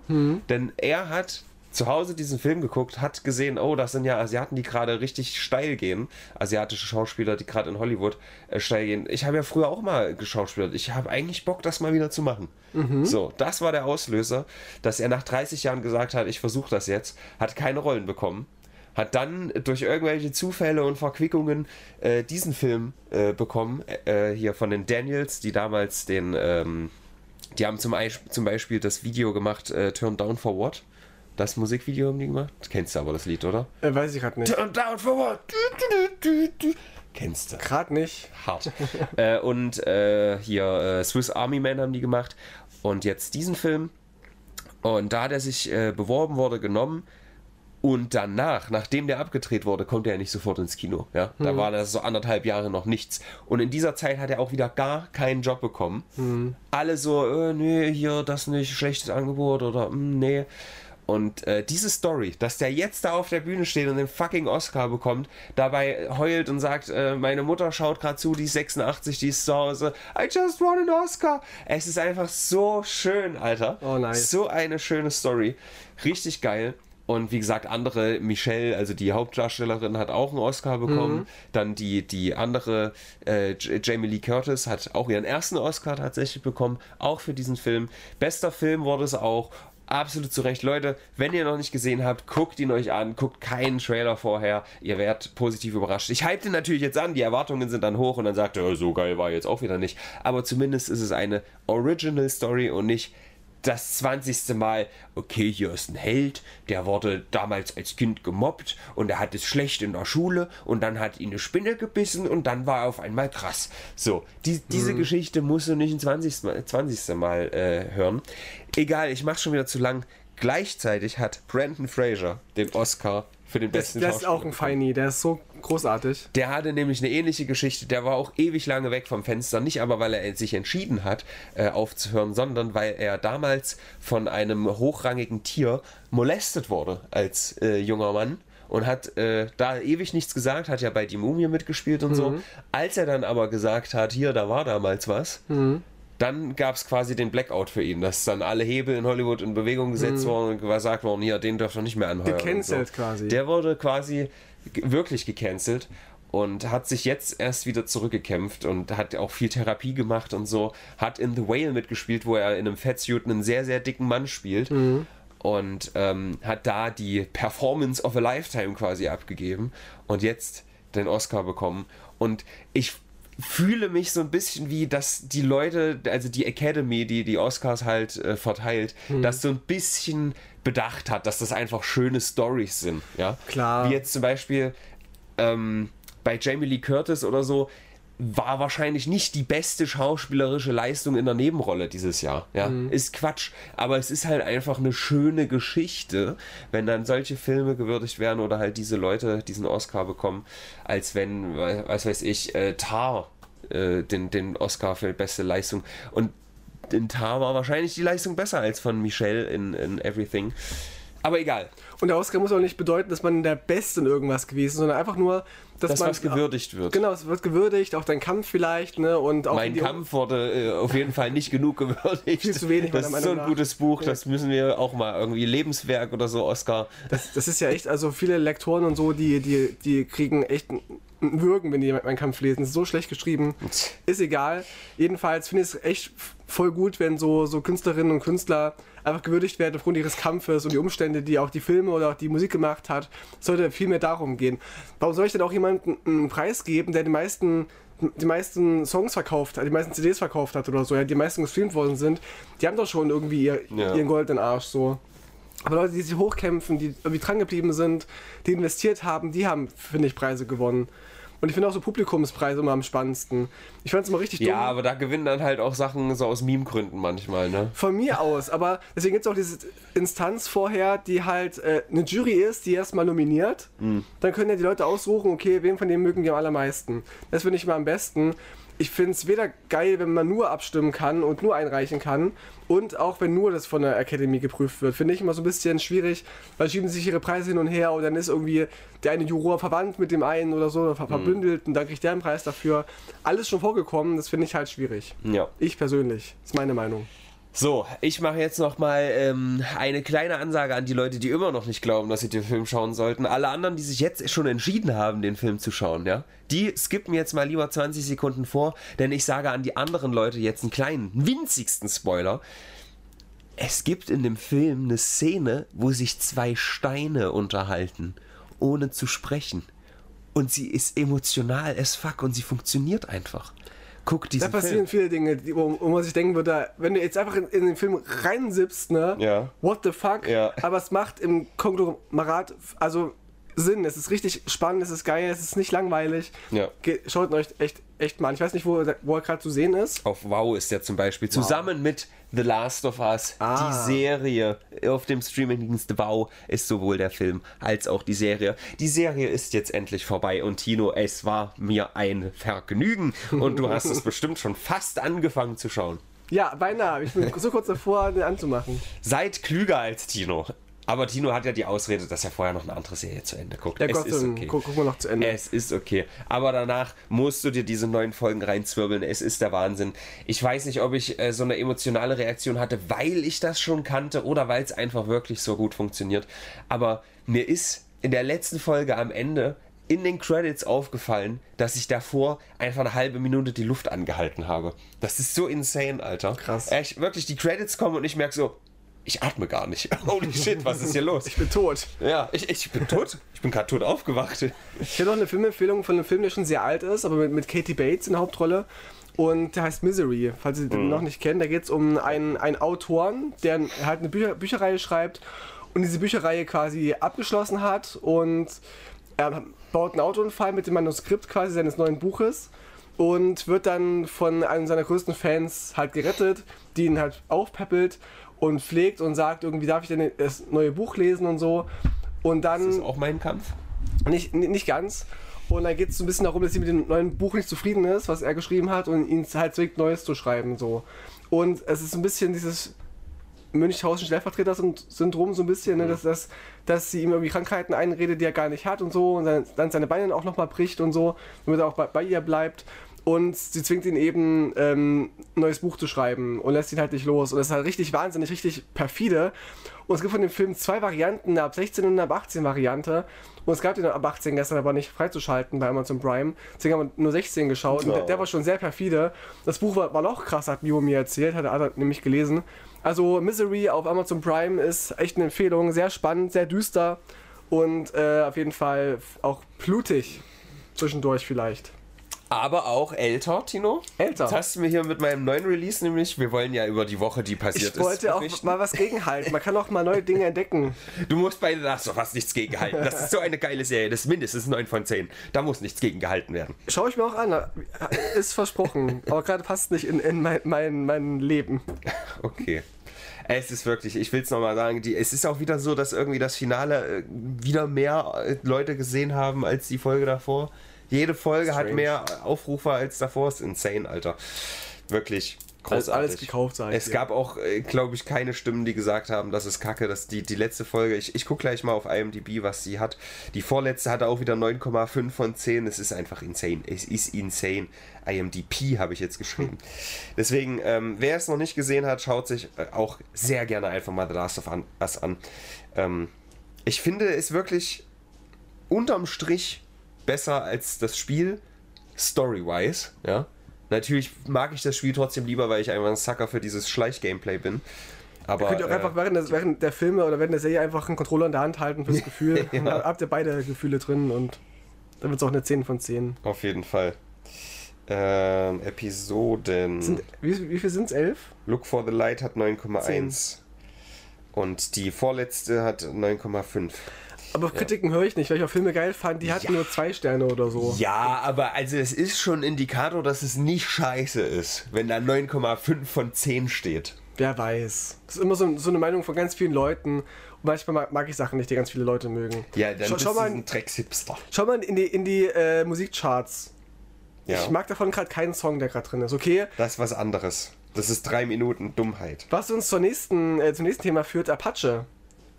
S2: Denn er hat zu Hause diesen Film geguckt, hat gesehen, oh, das sind ja Asiaten, die gerade richtig steil gehen. Asiatische Schauspieler, die gerade in Hollywood äh, steil gehen. Ich habe ja früher auch mal geschauspielert. Ich habe eigentlich Bock, das mal wieder zu machen. So, das war der Auslöser, dass er nach 30 Jahren gesagt hat, ich versuche das jetzt. Hat keine Rollen bekommen hat dann durch irgendwelche Zufälle und Verquickungen äh, diesen Film äh, bekommen, äh, hier von den Daniels, die damals den, ähm, die haben zum, Eis- zum Beispiel das Video gemacht, äh, Turn Down for What? Das Musikvideo haben die gemacht? Kennst du aber das Lied, oder?
S1: Äh, weiß ich gerade nicht.
S2: Turn Down for What? Du, du, du. Kennst du?
S1: Gerade nicht.
S2: hart. äh, und äh, hier äh, Swiss Army Man haben die gemacht. Und jetzt diesen Film. Und da hat er sich äh, beworben, wurde genommen. Und danach, nachdem der abgedreht wurde, konnte er nicht sofort ins Kino. Ja? Da war das so anderthalb Jahre noch nichts. Und in dieser Zeit hat er auch wieder gar keinen Job bekommen. Alle so, äh, nee, hier, das nicht, schlechtes Angebot oder mm, nee. Und äh, diese Story, dass der jetzt da auf der Bühne steht und den fucking Oscar bekommt, dabei heult und sagt, äh, meine Mutter schaut gerade zu, die ist 86, die ist zu Hause, I just won an Oscar. Es ist einfach so schön, Alter.
S1: Oh, nice.
S2: So eine schöne Story. Richtig geil. Und wie gesagt, andere, Michelle, also die Hauptdarstellerin, hat auch einen Oscar bekommen. Dann die, die andere, äh, Jamie Lee Curtis, hat auch ihren ersten Oscar tatsächlich bekommen, auch für diesen Film. Bester Film wurde es auch. Absolut zu Recht. Leute, wenn ihr noch nicht gesehen habt, guckt ihn euch an, guckt keinen Trailer vorher. Ihr werdet positiv überrascht. Ich hype den natürlich jetzt an, die Erwartungen sind dann hoch und dann sagt er, so geil war jetzt auch wieder nicht. Aber zumindest ist es eine Original Story und nicht das 20. Mal, okay, hier ist ein Held, der wurde damals als Kind gemobbt und er hat es schlecht in der Schule und dann hat ihn eine Spinne gebissen und dann war er auf einmal krass. So, die, diese Geschichte musst du nicht ein 20. Mal, 20. Mal äh, hören. Egal, ich mach's schon wieder zu lang. Gleichzeitig hat Brandon Fraser den Oscar für den
S1: Das,
S2: besten
S1: das ist auch ein. Feini, der ist so großartig.
S2: Der hatte nämlich eine ähnliche Geschichte. Der war auch ewig lange weg vom Fenster. Nicht aber, weil er sich entschieden hat, äh, aufzuhören, sondern weil er damals von einem hochrangigen Tier molestet wurde als äh, junger Mann. und hat äh, da ewig nichts gesagt, hat ja bei Die Mumie mitgespielt und so. Als er dann aber gesagt hat, hier, da war damals was, dann gab es quasi den Blackout für ihn, dass dann alle Hebel in Hollywood in Bewegung gesetzt wurden und gesagt worden, hier, den dürft ihr nicht mehr anheuern.
S1: Gecancelt
S2: so.
S1: quasi.
S2: Der wurde quasi wirklich gecancelt und hat sich jetzt erst wieder zurückgekämpft und hat auch viel Therapie gemacht und so. Hat in The Whale mitgespielt, wo er in einem Fettsuit einen sehr, sehr dicken Mann spielt. Und ähm, hat da die Performance of a Lifetime quasi abgegeben und jetzt den Oscar bekommen. Und ich fühle mich so ein bisschen wie, dass die Leute, also die Academy, die die Oscars halt äh, verteilt, das so ein bisschen bedacht hat, dass das einfach schöne Stories sind. Ja?
S1: Klar.
S2: Wie jetzt zum Beispiel ähm, bei Jamie Lee Curtis oder so war wahrscheinlich nicht die beste schauspielerische Leistung in der Nebenrolle dieses Jahr. Ja, ist Quatsch. Aber es ist halt einfach eine schöne Geschichte, wenn dann solche Filme gewürdigt werden oder halt diese Leute diesen Oscar bekommen, als wenn, was weiß ich, äh, Tar äh, den, den Oscar für beste Leistung. Und in Tar war wahrscheinlich die Leistung besser als von Michelle in, in Everything. Aber egal,
S1: Und der Oscar muss auch nicht bedeuten, dass man der Beste in irgendwas gewesen ist, sondern einfach nur, dass
S2: dass
S1: man.
S2: was gewürdigt wird.
S1: Genau, es wird gewürdigt, auch dein Kampf vielleicht, ne? Und auch
S2: Mein Kampf wurde äh, auf jeden Fall nicht genug gewürdigt.
S1: Viel zu wenig,
S2: Das ist so ein
S1: nach.
S2: gutes Buch, das müssen wir auch mal irgendwie Lebenswerk oder so, Oscar.
S1: Das, das ist ja echt, also viele Lektoren und so, die, die, die kriegen echt Würgen, wenn die meinen Kampf lesen. Das ist so schlecht geschrieben. Ist egal. Jedenfalls finde ich es echt voll gut, wenn so, so Künstlerinnen und Künstler einfach gewürdigt werden aufgrund ihres Kampfes und die Umstände, die auch die Filme oder auch die Musik gemacht hat. Es sollte viel mehr darum gehen. Warum soll ich denn auch jemandem einen Preis geben, der die meisten die meisten Songs verkauft hat, die meisten CDs verkauft hat oder so, ja, die meisten gestreamt worden sind, die haben doch schon irgendwie ihr,
S2: Ja.
S1: ihren goldenen Arsch so. Aber Leute, die sich hochkämpfen, die irgendwie dran geblieben sind, die investiert haben, die haben, finde ich, Preise gewonnen. Und ich finde auch so Publikumspreise immer am spannendsten. Ich fand es immer richtig
S2: Ja,
S1: dumm.
S2: aber da gewinnen dann halt auch Sachen so aus Meme-Gründen manchmal, ne?
S1: Von mir aus, aber deswegen gibt es auch diese Instanz vorher, die halt äh, eine Jury ist, die erstmal nominiert. Dann können ja die Leute aussuchen, okay, wen von denen mögen die am allermeisten. Das finde ich immer am besten. Ich finde es weder geil, wenn man nur abstimmen kann und nur einreichen kann und auch wenn nur das von der Academy geprüft wird. Finde ich immer so ein bisschen schwierig, weil schieben sich ihre Preise hin und her und dann ist irgendwie der eine Juror verwandt mit dem einen oder so, oder ver verbündelt und dann kriegt der einen Preis dafür. Alles schon vorgekommen, das finde ich halt schwierig.
S2: Ja.
S1: Ich persönlich, ist meine Meinung.
S2: So, ich mache jetzt noch mal ähm, eine kleine Ansage an die Leute, die immer noch nicht glauben, dass sie den Film schauen sollten. Alle anderen, die sich jetzt schon entschieden haben, den Film zu schauen, ja, die skippen jetzt mal lieber 20 Sekunden vor, denn ich sage an die anderen Leute jetzt einen kleinen, winzigsten Spoiler. Es gibt in dem Film eine Szene, wo sich zwei Steine unterhalten, ohne zu sprechen. Und sie ist emotional as fuck und sie funktioniert einfach. Guck
S1: Da
S2: diesen
S1: passieren
S2: Film.
S1: viele Dinge, die, wo, wo man sich denken würde, wenn du jetzt einfach in, in den Film reinsippst, ne?
S2: Ja.
S1: What the fuck?
S2: Ja.
S1: Aber es macht im Konglomerat, also Sinn. Es ist richtig spannend, es ist geil, es ist nicht langweilig.
S2: Ja.
S1: Ge schaut euch echt, echt mal an. Ich weiß nicht, wo, er- wo er gerade zu sehen ist.
S2: Auf Wow ist der zum Beispiel. Zusammen mit The Last of Us.
S1: Ah.
S2: Die Serie auf dem Streamingdienst Wow ist sowohl der Film als auch die Serie. Die Serie ist jetzt endlich vorbei und Tino, es war mir ein Vergnügen. Und du hast es bestimmt schon fast angefangen zu schauen.
S1: Ja, beinahe. Ich bin so kurz davor, den anzumachen.
S2: Seid klüger als Tino. Aber Tino hat ja die Ausrede, dass er vorher noch eine andere Serie zu Ende guckt.
S1: Ja,
S2: es
S1: Gott,
S2: ist okay.
S1: guck, gucken wir noch zu Ende.
S2: Es ist okay. Aber danach musst du dir diese neuen Folgen reinzwirbeln. Es ist der Wahnsinn. Ich weiß nicht, ob ich äh, so eine emotionale Reaktion hatte, weil ich das schon kannte oder weil es einfach wirklich so gut funktioniert. Aber mir ist in der letzten Folge am Ende in den Credits aufgefallen, dass ich davor einfach eine halbe Minute die Luft angehalten habe. Das ist so insane, Alter.
S1: Krass.
S2: Echt, wirklich, die Credits kommen und ich merke so, ich atme gar nicht. Holy shit, was ist hier los?
S1: Ich bin tot.
S2: Ja, ich, ich bin tot. Ich bin gerade tot aufgewacht.
S1: Ich habe noch eine Filmempfehlung von einem Film, der schon sehr alt ist, aber mit, mit Katie Bates in der Hauptrolle. Und der heißt Misery, falls Sie den noch nicht kennen. Da geht es um einen, einen Autoren, der halt eine Bücher, Bücherreihe schreibt und diese Bücherreihe quasi abgeschlossen hat und er baut einen Autounfall mit dem Manuskript quasi seines neuen Buches und wird dann von einem seiner größten Fans halt gerettet, die ihn halt aufpeppelt und pflegt und sagt, irgendwie darf ich denn das neue Buch lesen und so. Und dann
S2: Das ist auch mein Kampf.
S1: nicht, ni- nicht ganz. Und dann geht es so ein bisschen darum, dass sie mit dem neuen Buch nicht zufrieden ist, was er geschrieben hat, und ihn halt zwingt, Neues zu schreiben. So. Und es ist so ein bisschen dieses Münchhausen-Stellvertreter-Syndrom so ein bisschen, ne? dass, dass, dass sie ihm irgendwie Krankheiten einredet, die er gar nicht hat und so und dann, dann seine Beine auch nochmal bricht und so, damit er auch bei, bei ihr bleibt. Und sie zwingt ihn eben, ähm, ein neues Buch zu schreiben und lässt ihn halt nicht los. Und das ist halt richtig wahnsinnig, richtig perfide. Und es gibt von dem Film zwei Varianten, eine ab 16 und eine ab 18 Variante. Und es gab den ab 18 gestern aber nicht freizuschalten bei Amazon Prime. Deswegen haben wir nur 16 geschaut. Und der, der war schon sehr perfide. Das Buch war, war noch krass, hat Mio mir erzählt, hat er nämlich gelesen. Also Misery auf Amazon Prime ist echt eine Empfehlung. Sehr spannend, sehr düster und äh, auf jeden Fall auch blutig. Zwischendurch vielleicht.
S2: Aber auch älter, Tino.
S1: Älter.
S2: Das hast du mir hier mit meinem neuen Release nämlich. Wir wollen ja über die Woche, die passiert
S1: Ich wollte
S2: ist.
S1: auch mal was gegenhalten. Man kann auch mal neue Dinge entdecken.
S2: Du musst bei The Last of Us nichts gegenhalten. Das ist so eine geile Serie. Das ist mindestens 9 von 10. Da muss nichts gegengehalten werden.
S1: Schau ich mir auch an. Ist versprochen. Aber gerade passt nicht in, in mein, mein, mein Leben.
S2: Okay. Es ist wirklich, ich will es nochmal sagen, die, es ist auch wieder so, dass irgendwie das Finale äh, wieder mehr äh, Leute gesehen haben als die Folge davor. Jede Folge hat
S1: Strange.
S2: mehr Aufrufe als davor. Ist insane, Alter. Wirklich. Großartig.
S1: Alles gekauft, ich
S2: Es
S1: dir.
S2: gab auch, glaube ich, keine Stimmen, die gesagt haben, das ist kacke, dass die, die letzte Folge, ich, ich gucke gleich mal auf IMDb, was sie hat. Die vorletzte hatte auch wieder 9,5 von 10. Es ist einfach insane. Es ist insane. IMDb habe ich jetzt geschrieben. Deswegen, ähm, wer es noch nicht gesehen hat, schaut sich äh, auch sehr gerne einfach mal The Last of Us an. Ähm, ich finde es wirklich unterm Strich besser als das Spiel, story-wise, ja. Natürlich mag ich das Spiel trotzdem lieber, weil ich einfach ein Sucker für dieses Schleich-Gameplay bin. Aber
S1: Könnt ihr auch
S2: äh,
S1: einfach während der, während der Filme oder während der Serie einfach einen Controller in der Hand halten fürs Gefühl.
S2: Ja.
S1: Dann habt ihr beide Gefühle drin und dann wird es auch eine 10 von 10.
S2: auf jeden Fall. Ähm, Episoden.
S1: Sind, wie, wie viel sind es? 11?
S2: Look for the Light hat 9,1. Und die vorletzte hat 9,5.
S1: Aber Kritiken höre ich nicht, weil ich auch Filme geil fand, die hatten
S2: Ja.
S1: nur zwei Sterne oder so.
S2: Ja, aber also es ist schon ein Indikator, dass es nicht scheiße ist, wenn da 9,5 von 10 steht.
S1: Wer weiß. Das ist immer so, so eine Meinung von ganz vielen Leuten. Und manchmal mag, mag ich Sachen nicht, die ganz viele Leute mögen.
S2: Ja, dann
S1: schau,
S2: bist
S1: schau mal,
S2: ein Dreckshipster.
S1: schau mal in die, in die äh, Musikcharts.
S2: Ja,
S1: Ich mag davon gerade keinen Song, der gerade drin ist. Okay,
S2: das ist was anderes. Das ist drei Minuten Dummheit.
S1: was uns zur nächsten, äh, zum nächsten Thema führt, Apache.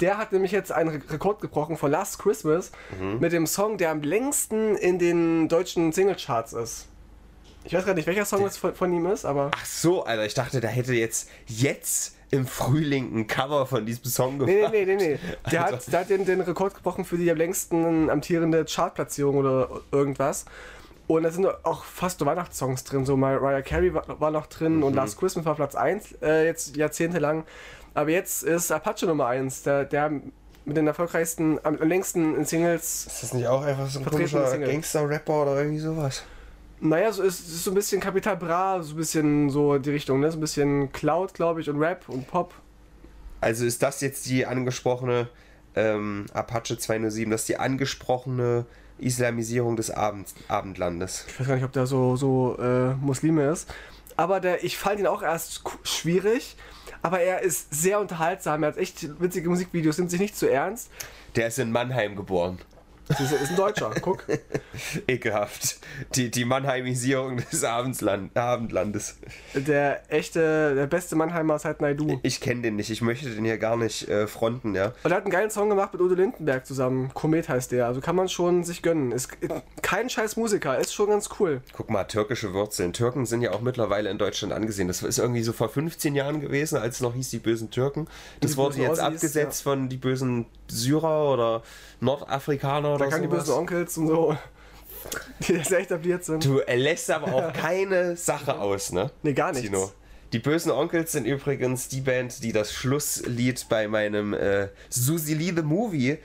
S1: Der hat nämlich jetzt einen Re Rekord gebrochen von Last Christmas
S2: Mhm.
S1: mit dem Song, der am längsten in den deutschen Singlecharts ist. Ich weiß gar nicht, welcher Song es von, von ihm ist, aber.
S2: Ach so, Alter, ich dachte, der hätte jetzt, jetzt im Frühling ein Cover von diesem Song gemacht.
S1: Nee, nee, nee, nee, nee. Der
S2: Alter.
S1: hat, der hat den, den Rekord gebrochen für die am längsten amtierende Chartplatzierung oder irgendwas. Und da sind auch fast so Weihnachtssongs drin. So Mariah Carey war, war noch drin
S2: Mhm.
S1: und Last Christmas war Platz 1, äh, jetzt jahrzehntelang. Aber jetzt ist Apache Nummer 1, der, der mit den erfolgreichsten, am längsten in Singles.
S2: Ist das nicht auch einfach so ein komischer. Gangster-Rapper oder irgendwie sowas?
S1: Naja, so ist, ist so ein bisschen Capital Bra, so ein bisschen so die Richtung, ne? So ein bisschen Cloud, glaube ich, und Rap und Pop.
S2: Also ist das jetzt die angesprochene ähm, Apache 207, das ist die angesprochene Islamisierung des Abend, Abendlandes.
S1: Ich weiß gar nicht, ob der so, so äh, Muslime ist. Aber der, ich fand ihn auch erst schwierig, aber er ist sehr unterhaltsam. Er hat echt witzige Musikvideos, nimmt sich nicht zu ernst.
S2: Der ist in Mannheim geboren.
S1: Das ist, ist ein Deutscher, guck.
S2: Ekelhaft. Die, die Mannheimisierung des Abendsland, Abendlandes.
S1: Der echte, der beste Mannheimer seit Naidu.
S2: Ich kenne den nicht, ich möchte den hier gar nicht äh, fronten, ja.
S1: Und er hat einen geilen Song gemacht mit Udo Lindenberg zusammen. Komet heißt der. Also kann man schon sich gönnen. Ist kein scheiß Musiker, ist schon ganz cool.
S2: Guck mal, türkische Wurzeln. Türken sind ja auch mittlerweile in Deutschland angesehen. Das ist irgendwie so vor 15 Jahren gewesen, als es noch hieß die bösen Türken. Das
S1: Die
S2: wurde jetzt
S1: Ossis,
S2: abgesetzt von die bösen Syrer oder Nordafrikaner
S1: Da
S2: oder
S1: kann die bösen Onkels und so, die da sehr etabliert sind.
S2: Du lässt aber auch keine Sache aus, ne?
S1: Nee, gar nichts.
S2: Tino. Die bösen Onkels sind übrigens die Band, die das Schlusslied bei meinem äh, Susili the Movie,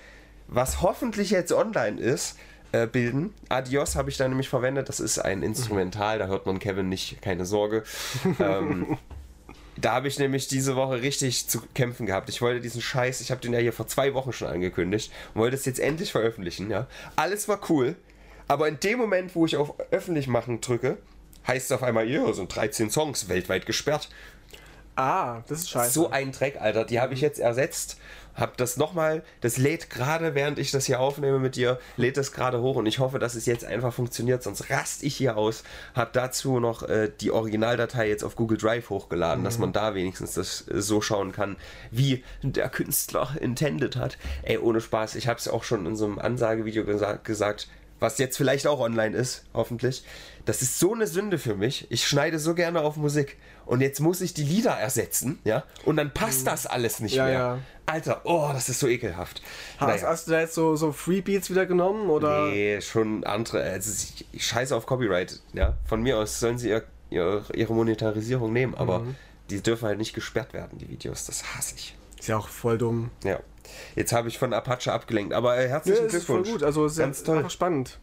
S2: was hoffentlich jetzt online ist, äh, bilden. Adios habe ich da nämlich verwendet. Das ist ein Instrumental, da hört man Kevin nicht, keine Sorge. ähm, da habe ich nämlich diese Woche richtig zu kämpfen gehabt. Ich wollte diesen Scheiß, ich habe den ja hier vor zwei Wochen schon angekündigt und wollte es jetzt endlich veröffentlichen. Ja, alles war cool, aber in dem Moment, wo ich auf öffentlich machen drücke, heißt es auf einmal, ja, sind 13 Songs weltweit gesperrt.
S1: Ah, das ist scheiße.
S2: So ein Track, Alter. Die habe ich jetzt ersetzt. Hab das nochmal, das lädt gerade, während ich das hier aufnehme mit dir, lädt das gerade hoch und ich hoffe, dass es jetzt einfach funktioniert, sonst rast ich hier aus. Hab dazu noch äh, die Originaldatei jetzt auf Google Drive hochgeladen, mhm. dass man da wenigstens das äh, so schauen kann, wie der Künstler intended hat. Ey, ohne Spaß, ich habe es auch schon in so einem Ansagevideo gesa gesagt, was jetzt vielleicht auch online ist, hoffentlich. Das ist so eine Sünde für mich. Ich schneide so gerne auf Musik und jetzt muss ich die Lieder ersetzen, ja, und dann passt mhm. das alles nicht ja, mehr. Ja. Alter, oh, das ist so ekelhaft.
S1: Hast, naja. hast du da jetzt so, so Freebeats wieder genommen oder?
S2: Nee, schon andere. Also ich, ich scheiße auf Copyright, ja. Von mir aus sollen sie ihr, ihr, ihre Monetarisierung nehmen, aber mhm. die dürfen halt nicht gesperrt werden, die Videos. Das hasse ich.
S1: Ist ja auch voll dumm.
S2: Ja. Jetzt habe ich von Apache abgelenkt, aber äh, herzlichen ja, Glückwunsch. Ist
S1: voll gut, also ist Ganz toll. spannend.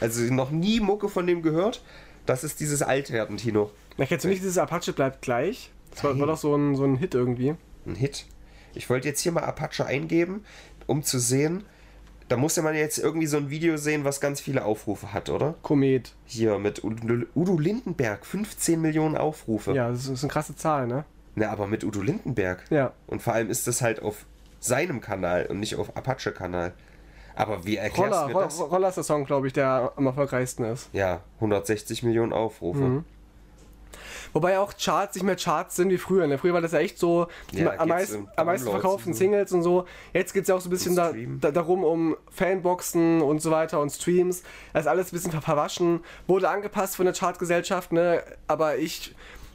S2: Also noch nie Mucke von dem gehört. Das ist dieses Altwerden, Tino.
S1: Na, kennst du nicht dieses Apache bleibt gleich? Das war, war doch so ein, so ein Hit irgendwie.
S2: Ein Hit? Ich wollte jetzt hier mal Apache eingeben, um zu sehen. Da musste man jetzt irgendwie so ein Video sehen, was ganz viele Aufrufe hat, oder?
S1: Komet.
S2: Hier mit Udo Lindenberg, 15 Millionen Aufrufe.
S1: Ja, das ist eine krasse Zahl, ne?
S2: Na, aber mit Udo Lindenberg.
S1: Ja.
S2: Und vor allem ist das halt auf seinem Kanal und nicht auf Apache-Kanal. Aber wie erklärst Roller, du das?
S1: Roller ist der Song, glaube ich, der am erfolgreichsten ist.
S2: Ja, 160 Millionen Aufrufe. Mhm.
S1: Wobei auch Charts nicht mehr Charts sind wie früher. Ne? Früher war das ja echt so ja, am, meist, am meisten verkauften Singles und so. Jetzt geht es ja auch so ein bisschen da, da, darum, um Fanboxen und so weiter und Streams. Das ist alles ein bisschen verwaschen. Wurde angepasst von der Chartgesellschaft, ne? aber ich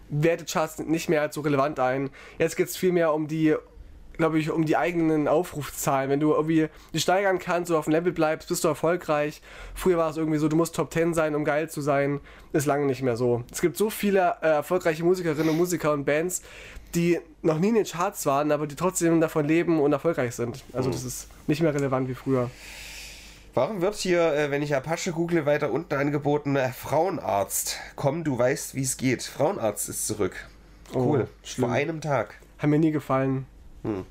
S1: werte Charts nicht mehr als so relevant ein. Jetzt geht es vielmehr um die glaube ich, um die eigenen Aufrufzahlen. Wenn du irgendwie die steigern kannst oder auf dem Level bleibst, bist du erfolgreich. Früher war es irgendwie so, du musst Top 10 sein, um geil zu sein. Ist lange nicht mehr so. Es gibt so viele äh, erfolgreiche Musikerinnen und Musiker und Bands, die noch nie in den Charts waren, aber die trotzdem davon leben und erfolgreich sind. Also mhm. das ist nicht mehr relevant wie früher.
S2: Warum wird hier, äh, wenn ich Apache google, weiter unten angeboten, äh, Frauenarzt? Komm, du weißt, wie es geht. Frauenarzt ist zurück. Oh, cool. Oh, Vor einem Tag.
S1: Hat mir nie gefallen.
S2: Hm.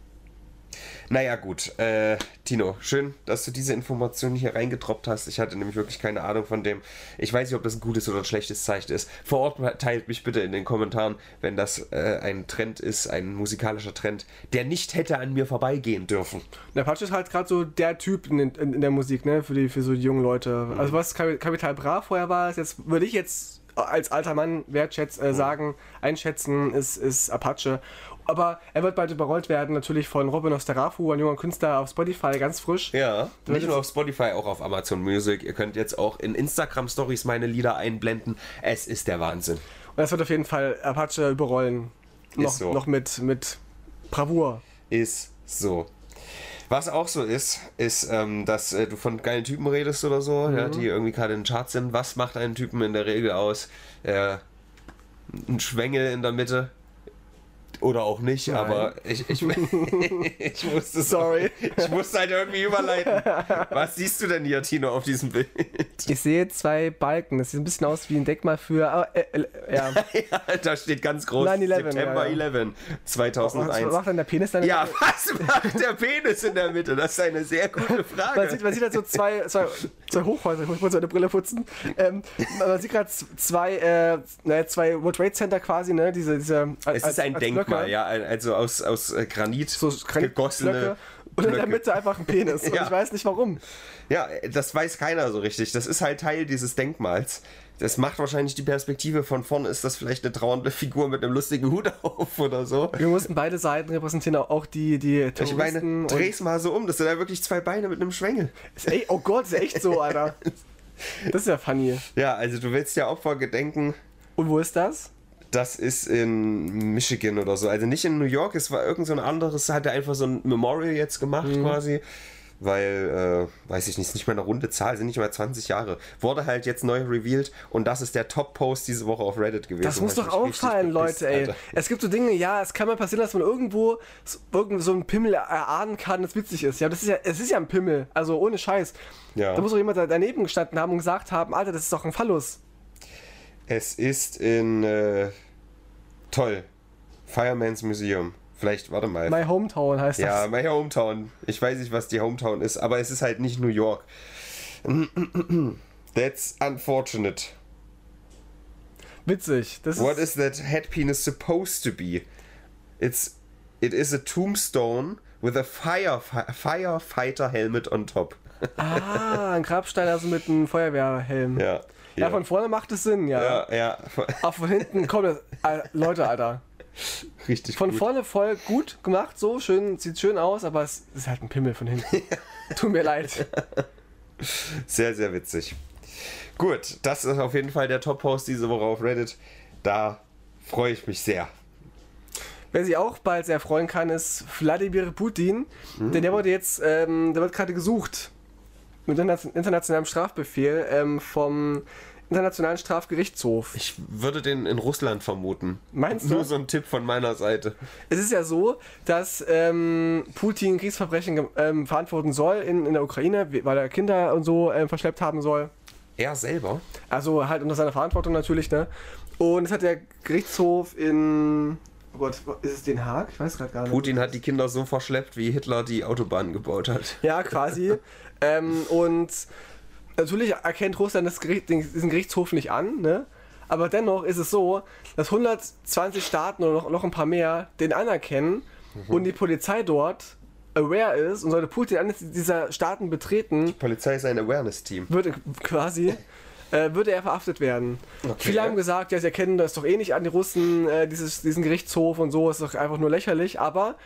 S2: Naja, gut. Äh, Tino, schön, dass du diese Informationen hier reingetroppt hast. Ich hatte nämlich wirklich keine Ahnung von dem. Ich weiß nicht, ob das ein gutes oder ein schlechtes Zeichen ist. Vor Ort teilt mich bitte in den Kommentaren, wenn das äh, ein Trend ist, ein musikalischer Trend, der nicht hätte an mir vorbeigehen dürfen.
S1: Der Patsch ist halt gerade so der Typ in, in, in, der Musik, ne, für, die, für so die jungen Leute. Mhm. Also was Kapital Bra vorher war, ist jetzt würde ich jetzt als alter Mann wertschätzen, äh, mhm. sagen, einschätzen, ist, ist Apache. Aber er wird bald überrollt werden, natürlich von Robin Osterafu, ein junger Künstler auf Spotify, ganz frisch.
S2: Ja, nicht nur auf Spotify, auch auf Amazon Music. Ihr könnt jetzt auch in Instagram-Stories meine Lieder einblenden. Es ist der Wahnsinn.
S1: Und das wird auf jeden Fall Apache überrollen. Noch, ist so. noch mit, mit Bravour.
S2: Ist so. Was auch so ist, ist, ähm, dass äh, du von geilen Typen redest oder so, mhm. ja, die irgendwie gerade in den Charts sind. Was macht einen Typen in der Regel aus? Äh, ein Schwengel in der Mitte, oder auch nicht, Nein. aber ich, ich, ich musste
S1: Sorry.
S2: Ich musste halt irgendwie überleiten. Was siehst du denn hier, Tino, auf diesem Bild?
S1: Ich sehe zwei Balken. Das sieht ein bisschen aus wie ein Deckmal für. Äh, äh, ja.
S2: ja. da steht ganz groß 9 -11, September ja, ja. 11 2001.
S1: Was macht denn der Penis dann?
S2: Ja, was macht der Penis in der Mitte? Das ist eine sehr gute Frage.
S1: Man sieht, man sieht halt so zwei, zwei, zwei Hochhäuser. Ich muss eine Brille putzen. Ähm, man sieht gerade zwei, äh, zwei World Trade Center quasi, ne? Diese, diese,
S2: es ist ein Denkmal. Denkmal, ja, also aus, aus äh, Granit, so Granit gegossene. Blöcke.
S1: Und in der Mitte einfach ein Penis. Und ja. ich weiß nicht warum.
S2: Ja, das weiß keiner so richtig. Das ist halt Teil dieses Denkmals. Das macht wahrscheinlich die Perspektive von vorne, ist das vielleicht eine trauernde Figur mit einem lustigen Hut auf oder so.
S1: Wir mussten beide Seiten repräsentieren, auch die, die
S2: Terroristen. Ich meine, dreh's mal so um, das sind ja wirklich zwei Beine mit einem Schwengel.
S1: Ey, oh Gott, ist echt so, Alter. Das ist ja funny.
S2: Ja, also du willst ja Opfer gedenken.
S1: Und wo ist das?
S2: Das ist in Michigan oder so. Also nicht in New York, es war irgend so ein anderes, hat er einfach so ein Memorial jetzt gemacht mhm. quasi. Weil, äh, weiß ich nicht, ist nicht mal eine runde Zahl, sind nicht mal 20 Jahre. Wurde halt jetzt neu revealed und das ist der Top-Post diese Woche auf Reddit gewesen.
S1: Das muss doch auffallen, Leute, ey. Alter. Es gibt so Dinge, ja, es kann mal passieren, dass man irgendwo irgend so einen Pimmel erahnen kann, das witzig ist. Ja, das ist ja, es ist ja ein Pimmel, also ohne Scheiß. Ja. Da muss doch jemand daneben gestanden haben und gesagt haben, Alter, das ist doch ein Phallus.
S2: Es ist in äh, toll. Fireman's Museum. Vielleicht, warte mal.
S1: My Hometown heißt
S2: ja,
S1: das.
S2: Ja, My Hometown. Ich weiß nicht, was die Hometown ist, aber es ist halt nicht New York. That's unfortunate.
S1: Witzig.
S2: Das What is that head penis supposed to be? It's it is a tombstone with a fire firefighter helmet on top.
S1: Ah, ein Grabstein also mit einem Feuerwehrhelm.
S2: Ja.
S1: Ja, von vorne macht es Sinn, ja.
S2: ja, ja,
S1: Aber von hinten kommt das. Leute, Alter.
S2: richtig
S1: Von
S2: gut.
S1: vorne voll gut gemacht, so schön, sieht schön aus, aber es ist halt ein Pimmel von hinten. Tut mir leid.
S2: Sehr, sehr witzig. Gut, das ist auf jeden Fall der Top-Post diese Woche auf Reddit. Da freue ich mich sehr.
S1: Wer sich auch bald sehr freuen kann, ist Wladimir Putin. Denn der wurde jetzt, ähm, der wird gerade gesucht mit interna- internationalem Strafbefehl ähm, vom Internationalen Strafgerichtshof.
S2: Ich würde den in Russland vermuten.
S1: Meinst du?
S2: Nur so ein Tipp von meiner Seite.
S1: Es ist ja so, dass ähm, Putin Kriegsverbrechen ähm, verantworten soll in, in der Ukraine, weil er Kinder und so ähm, verschleppt haben soll.
S2: Er selber?
S1: Also halt unter seiner Verantwortung natürlich, ne? Und es hat der Gerichtshof in. Oh Gott, ist es Den Haag? Ich weiß gerade gar nicht.
S2: Putin hat die Kinder so verschleppt, wie Hitler die Autobahn gebaut hat.
S1: Ja, quasi. ähm, und natürlich erkennt Russland das Gericht, diesen Gerichtshof nicht an, ne? Aber dennoch ist es so, dass 120 Staaten oder noch, noch ein paar mehr den anerkennen und die Polizei dort aware ist und sollte Putin eines dieser Staaten betreten,
S2: Polizei ist ein Awareness-Team.
S1: würde quasi, äh, würde er verhaftet werden. Viele haben gesagt, ja, sie erkennen das doch eh nicht an, die Russen, äh, dieses, diesen Gerichtshof und so, ist doch einfach nur lächerlich, aber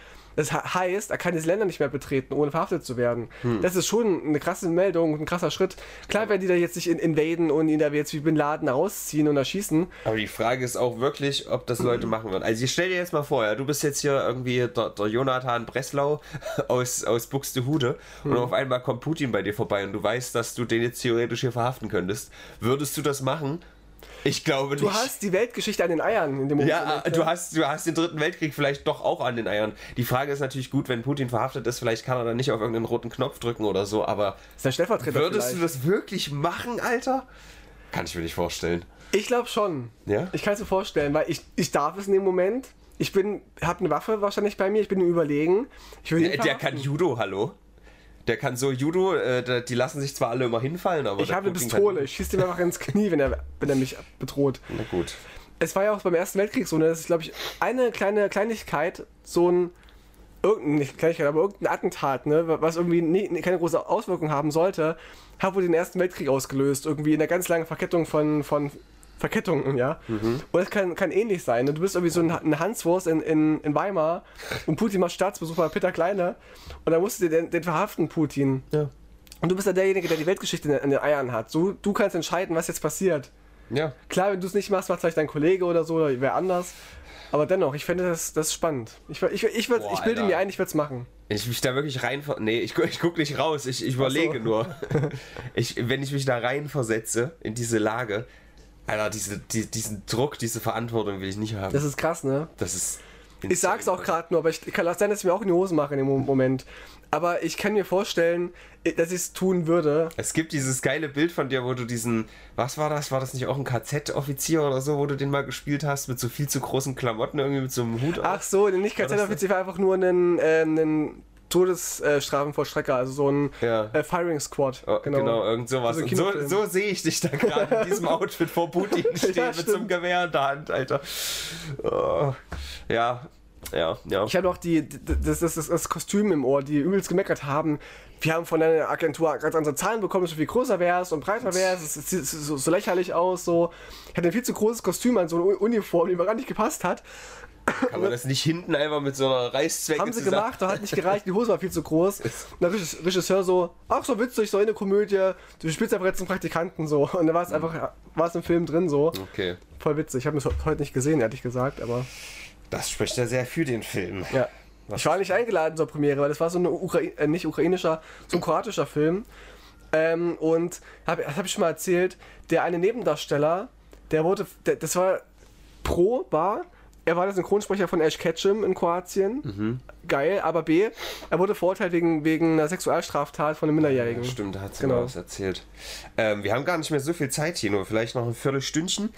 S1: das he- heißt, er kann diese Länder nicht mehr betreten, ohne verhaftet zu werden. Das ist schon eine krasse Meldung, ein krasser Schritt. Klar werden die da jetzt nicht in, invaden und ihn da jetzt wie Bin Laden rausziehen und erschießen.
S2: Aber die Frage ist auch wirklich, ob das Leute machen würden. Also ich stell dir jetzt mal vor, ja, du bist jetzt hier irgendwie der, der Jonathan Breslau aus, aus Buxtehude und auf einmal kommt Putin bei dir vorbei und du weißt, dass du den jetzt theoretisch hier verhaften könntest. Würdest du das machen? Ich glaube nicht.
S1: Du hast die Weltgeschichte an den Eiern in dem Moment.
S2: ja, du hast, du hast den dritten Weltkrieg vielleicht doch auch an den Eiern. Die Frage ist natürlich gut, wenn Putin verhaftet ist, vielleicht kann er dann nicht auf irgendeinen roten Knopf drücken oder so, aber
S1: ist der Stellvertreter
S2: würdest
S1: vielleicht.
S2: du das wirklich machen, Alter? Kann ich mir nicht vorstellen.
S1: Ich glaube schon.
S2: Ja?
S1: Ich kann es mir vorstellen, weil ich, ich darf es in dem Moment. Ich bin, habe eine Waffe wahrscheinlich bei mir, ich bin im Überlegen. Ich will ihn
S2: Der, kann Judo, hallo? Der kann so Judo, äh, die lassen sich zwar alle immer hinfallen, aber.
S1: Ich habe eine Pistole,
S2: Kann,
S1: ich schieße ihm einfach ins Knie, wenn er, wenn er mich bedroht.
S2: na gut.
S1: Es war ja auch beim Ersten Weltkrieg so, ne, das ist, glaube ich, eine kleine Kleinigkeit, so ein, irgendein, nicht Kleinigkeit, aber irgendein Attentat, ne, was irgendwie nie, nie- keine große Auswirkung haben sollte, hat wohl den Ersten Weltkrieg ausgelöst, irgendwie in einer ganz langen Verkettung von, von Verkettungen, ja. Und das kann, kann ähnlich sein. Ne? Du bist irgendwie so ein, ein Hanswurst in, in, in Weimar und Putin macht Staatsbesuch bei Peter Kleine und dann musst du den, den verhaften, Putin.
S2: Ja.
S1: Und du bist ja derjenige, der die Weltgeschichte in, den Eiern hat. So, du kannst entscheiden, was jetzt passiert.
S2: Ja.
S1: Klar, wenn du es nicht machst, macht vielleicht dein Kollege oder so oder wer anders. Aber dennoch, ich fände das, das spannend. Ich, ich, ich, würd-
S2: Boah,
S1: ich bilde
S2: Alter.
S1: mir ein, ich würde es machen.
S2: Ich mich da wirklich rein. Nee, ich, ich guck nicht raus, ich, ich überlege nur. Ich, wenn ich mich da reinversetze in diese Lage, Alter, diese, die, diesen Druck, diese Verantwortung will ich nicht haben.
S1: Das ist krass, ne?
S2: Das ist.
S1: Ich sag's auch gerade nur, aber ich kann auch sein, dass ich mir auch in die Hose mache in dem Mo- Moment. Aber ich kann mir vorstellen, dass ich es tun würde.
S2: Es gibt dieses geile Bild von dir, wo du diesen, was war das? War das nicht auch ein KZ-Offizier oder so, wo du den mal gespielt hast, mit so viel zu großen Klamotten, irgendwie mit so einem Hut
S1: Ach so, nicht KZ-Offizier war einfach nur ein, äh, ein Todesstrafenvollstrecker, also so ein
S2: Ja.
S1: äh, Firing Squad.
S2: Oh, genau. irgend sowas.
S1: Also
S2: so, so sehe ich dich da gerade in diesem Outfit vor Putin stehen
S1: Ja,
S2: mit so einem. Gewehr in der Hand, Alter. Oh, ja, ja, ja.
S1: Ich hatte auch die, das, das, das, das Kostüm im Ohr, die übelst gemeckert haben. Wir haben von der Agentur ganz andere Zahlen bekommen, du viel größer wärst und breiter wärst. Es sieht so, so lächerlich aus. So. Ich hatte ein viel zu großes Kostüm an, so eine Uniform, die mir gar nicht gepasst hat.
S2: Kann man das nicht hinten einfach mit so einer Reißzwecke
S1: Haben sie
S2: zusammen-
S1: gemacht, da hat nicht gereicht, die Hose war viel zu groß. Und der Regis- Regisseur so, ach so witzig, so eine Komödie, du spielst einfach jetzt einen Praktikanten so. Und da war es einfach, war es im Film drin so.
S2: Okay.
S1: Voll witzig. Ich habe es heute nicht gesehen, ehrlich gesagt, aber
S2: Das spricht ja sehr für den Film.
S1: ja. Ich war nicht eingeladen zur Premiere, weil das war so ein Ukrai äh, nicht ukrainischer, so ein kroatischer Film. Ähm, und hab, das habe ich schon mal erzählt, der eine Nebendarsteller, der wurde, der, das war Pro, war, er war der Synchronsprecher von Ash Ketchum in Kroatien. Geil, aber B, er wurde verurteilt wegen, wegen einer Sexualstraftat von einem Minderjährigen.
S2: Stimmt, da hat sie
S1: Genau.
S2: was erzählt. Ähm, wir haben gar nicht mehr so viel Zeit hier, nur vielleicht noch ein Viertelstündchen.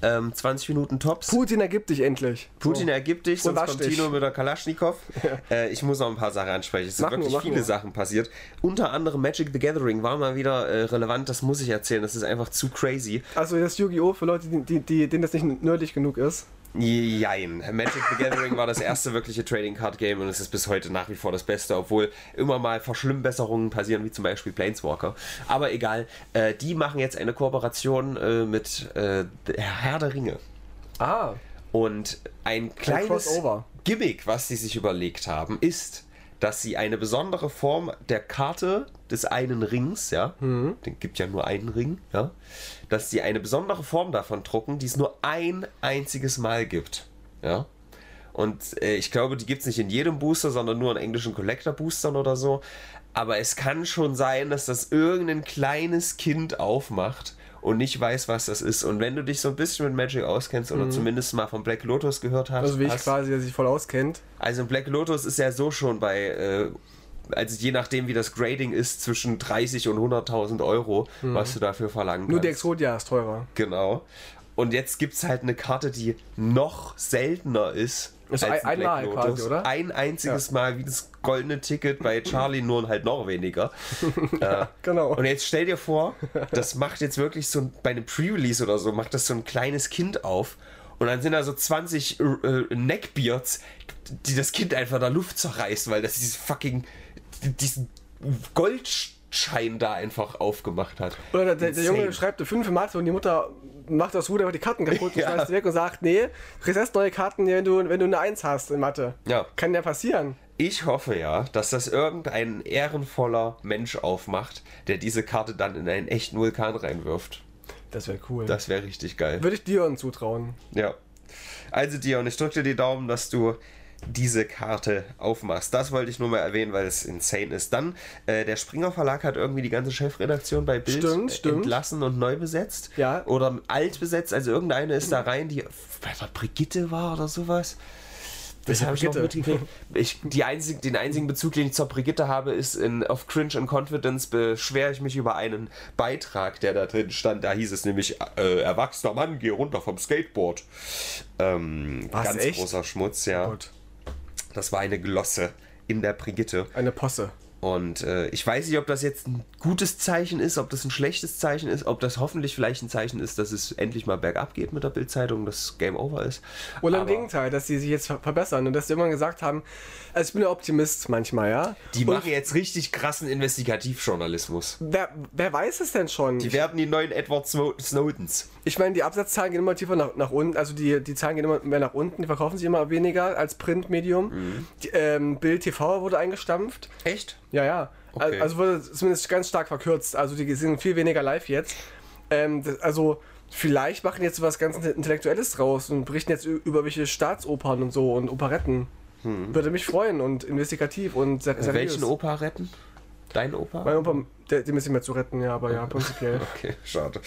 S2: Ähm, 20 Minuten Tops.
S1: Putin ergibt dich endlich.
S2: Putin
S1: So.
S2: ergibt dich, sonst kommt
S1: dich.
S2: Tino mit der Kalaschnikow. Äh, ich muss noch ein paar Sachen ansprechen. Es sind
S1: Mach nur,
S2: wirklich
S1: mach
S2: viele
S1: nur.
S2: Sachen passiert. Unter anderem Magic the Gathering war mal wieder äh, relevant, das muss ich erzählen. Das ist einfach zu crazy.
S1: Also das Yu-Gi-Oh! für Leute, die, die, die, denen das nicht nerdig genug ist.
S2: Jein. Magic the Gathering war das erste wirkliche Trading Card Game und es ist bis heute nach wie vor das Beste, obwohl immer mal Verschlimmbesserungen passieren, wie zum Beispiel Planeswalker. Aber egal, äh, die machen jetzt eine Kooperation äh, mit äh, Herr der Ringe.
S1: Ah.
S2: Und ein kleines. Gimmick, was sie sich überlegt haben, ist, dass sie eine besondere Form der Karte des einen Rings, ja,
S1: Mhm.
S2: den gibt ja nur einen Ring, ja, dass sie eine besondere Form davon drucken, die es nur ein einziges Mal gibt, ja. Und äh, ich glaube, die gibt es nicht in jedem Booster, sondern nur in englischen Collector-Boostern oder so. Aber es kann schon sein, dass das irgendein kleines Kind aufmacht und nicht weiß, was das ist. Und wenn du dich so ein bisschen mit Magic auskennst oder zumindest mal von Black Lotus gehört hast,
S1: Mhm. Also wie ich
S2: hast
S1: quasi, der sich voll auskennt.
S2: also Black Lotus ist ja so schon bei, äh, also je nachdem wie das Grading ist, zwischen 30 und 100.000 Euro, was du dafür verlangen
S1: Mhm. Nur die
S2: kannst.
S1: Exodia ist teurer.
S2: Genau. Und jetzt gibt es halt eine Karte, die noch seltener ist.
S1: Also
S2: als
S1: ein- einmal quasi, oder?
S2: Ein einziges Mal wie das goldene Ticket bei Charlie, nur halt noch weniger. äh,
S1: Genau.
S2: und jetzt stell dir vor, das macht jetzt wirklich so ein, bei einem Pre-Release oder so, macht das so ein kleines Kind auf und dann sind da so 20 äh, Neckbeards, die das Kind einfach in der Luft zerreißen, weil das dieses fucking, diesen Goldschein da einfach aufgemacht hat.
S1: Oder der, der, Junge schreibt eine 5 Mathe und die Mutter macht aus einfach die Karten kaputt und
S2: Ja.
S1: schmeißt weg und sagt, nee, kriegst erst neue Karten, wenn du, wenn du eine 1 hast in Mathe.
S2: Ja.
S1: Kann ja passieren.
S2: Ich hoffe ja, dass das irgendein ehrenvoller Mensch aufmacht, der diese Karte dann in einen echten Vulkan reinwirft.
S1: Das wäre cool.
S2: Das wäre richtig geil.
S1: Würde ich Dion zutrauen.
S2: Ja. Also Dion, ich drücke dir die Daumen, dass du diese Karte aufmachst. Das wollte ich nur mal erwähnen, weil es insane ist. Dann, äh, der Springer Verlag hat irgendwie die ganze Chefredaktion bei Bild
S1: Stimmt,
S2: äh,
S1: stimmt.
S2: entlassen und neu besetzt.
S1: Ja.
S2: Oder alt besetzt. Also irgendeine ist da rein, die Brigitte war oder sowas. Das habe ich noch
S1: Brigitte?
S2: mitgekriegt. Ich, die einzig, den einzigen Bezug, den ich zur Brigitte habe, ist in auf Cringe and Confidence beschwere ich mich über einen Beitrag, der da drin stand. Da hieß es nämlich, äh, erwachsener Mann, geh runter vom Skateboard. Ähm,
S1: Was,
S2: ganz
S1: echt?
S2: großer Schmutz, ja.
S1: Gut.
S2: Das war eine Glosse in der Brigitte.
S1: Eine Posse.
S2: Und äh, ich weiß nicht, ob das jetzt ein gutes Zeichen ist, ob das ein schlechtes Zeichen ist, ob das hoffentlich vielleicht ein Zeichen ist, dass es endlich mal bergab geht mit der Bildzeitung, dass Game Over ist.
S1: Oder im
S2: Aber
S1: Gegenteil, dass sie sich jetzt ver- verbessern und dass sie immer gesagt haben, also ich bin ja Optimist manchmal, ja.
S2: Die
S1: und
S2: machen jetzt richtig krassen Investigativjournalismus.
S1: wer, wer weiß es denn schon?
S2: Die werden die neuen Edward Snow- Snowdens.
S1: Ich meine, die Absatzzahlen gehen immer tiefer nach, nach unten, also die, die Zahlen gehen immer mehr nach unten, die verkaufen sich immer weniger als Printmedium.
S2: Mhm.
S1: Die, ähm, Bild TV wurde eingestampft.
S2: Echt?
S1: Ja, ja.
S2: Okay.
S1: Also wurde zumindest ganz stark verkürzt. Also die sind viel weniger live jetzt. Ähm, das, also vielleicht machen jetzt was ganz Intellektuelles draus und berichten jetzt über welche Staatsopern und so und Operetten. Würde mich freuen und investigativ und ser seriös.
S2: Hm. Welchen Opa retten? Dein Opa?
S1: Mein Opa, der, dem ist nicht mehr zu retten, ja, aber ja, prinzipiell.
S2: Okay, schade.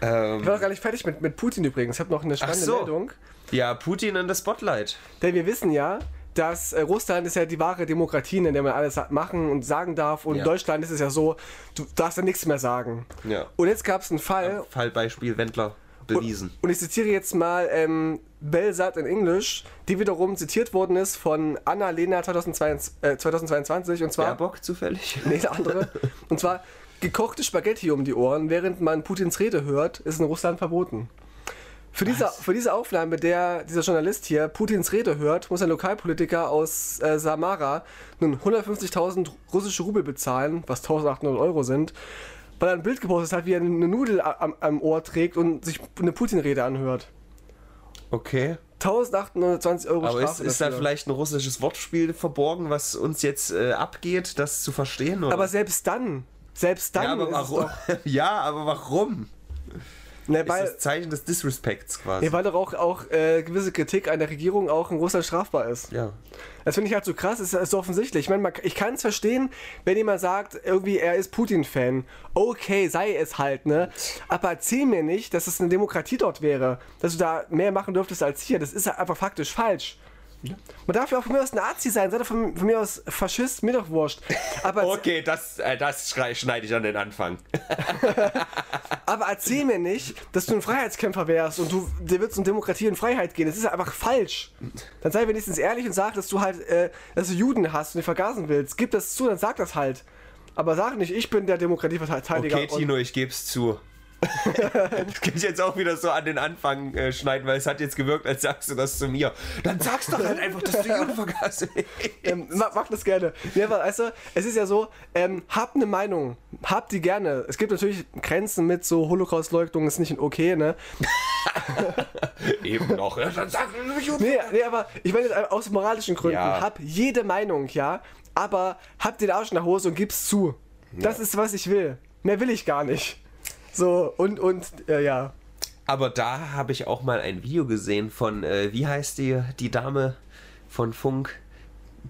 S2: Ähm,
S1: Ich war noch gar nicht fertig mit, mit Putin übrigens. Ich habe noch eine spannende
S2: so.
S1: Meldung.
S2: ja, Putin in das Spotlight.
S1: Denn wir wissen ja, dass äh, Russland ist ja die wahre Demokratie, in der man alles machen und sagen darf. Und
S2: Ja.
S1: in Deutschland ist es ja so, du darfst ja nichts mehr sagen.
S2: Ja.
S1: Und jetzt gab es einen Fall,
S2: Fallbeispiel Wendler bewiesen.
S1: und ich zitiere jetzt mal ähm, Belsat in English, die wiederum zitiert worden ist von Anna-Lena 2022, äh, 2022. Und zwar,
S2: Baerbock zufällig?
S1: nee, eine andere. und zwar, gekochte Spaghetti um die Ohren, während man Putins Rede hört, ist in Russland verboten. Für diese, für diese Aufnahme, der dieser Journalist hier Putins Rede hört, muss ein Lokalpolitiker aus äh, Samara nun 150.000 russische Rubel bezahlen, was 1.800 Euro sind, weil er ein Bild gepostet hat, wie er eine Nudel am, am Ohr trägt und sich eine Putin-Rede anhört.
S2: Okay.
S1: 1.820 Euro
S2: Aber ist,
S1: Strafe
S2: ist da
S1: dafür.
S2: vielleicht ein russisches Wortspiel verborgen, was uns jetzt äh, abgeht, das zu verstehen? Oder?
S1: Aber selbst dann, selbst dann
S2: ja, aber
S1: ist
S2: warum? ja, aber warum?
S1: Ne,
S2: Ist
S1: weil,
S2: das Zeichen des Disrespekts quasi.
S1: nee, weil doch auch, auch äh, gewisse Kritik an der Regierung auch in Russland strafbar ist.
S2: ja.
S1: Das finde ich halt so krass, das ist so offensichtlich. Ich meine, man- ich kann es verstehen, wenn jemand sagt, irgendwie er ist Putin-Fan. Okay, sei es halt, ne? Aber erzähl mir nicht, dass es eine Demokratie dort wäre, dass du da mehr machen dürftest als hier. Das ist halt einfach faktisch falsch. Man darf ja auch von mir aus Nazi sein, sei doch von, von mir aus Faschist, mir doch wurscht. Aber,
S2: Okay, das, äh, das schneide ich an den Anfang.
S1: aber erzähl mir nicht, dass du ein Freiheitskämpfer wärst und du dir es um Demokratie und Freiheit gehen. Das ist einfach falsch. Dann sei wenigstens ehrlich und sag, dass du halt, äh, dass du Juden hast und die vergasen willst. Gib das zu, dann sag das halt. Aber sag nicht, ich bin der Demokratieverteidiger.
S2: Okay, Tino, ich gebe es zu. Das kann ich jetzt auch wieder so an den Anfang äh, schneiden, weil es hat jetzt gewirkt, als sagst du das zu mir. Dann sagst doch halt einfach, dass du Juden vergaßt.
S1: ähm, mach, mach, das gerne. Ja, aber, also, es ist ja so, ähm, habt eine Meinung, habt die gerne. Es gibt natürlich Grenzen mit so Holocaust-Leugnung, ist nicht okay, ne?
S2: Eben noch. Ja, dann sag.
S1: Nee, nee, aber ich meine jetzt aus moralischen Gründen,
S2: Ja.
S1: hab jede Meinung, ja, aber hab den Arsch in der Hose und gib's zu. Das ist, was ich will. Mehr will ich gar nicht. So, und, und, äh, ja.
S2: Aber da habe ich auch mal ein Video gesehen von, äh, wie heißt die, die Dame von Funk,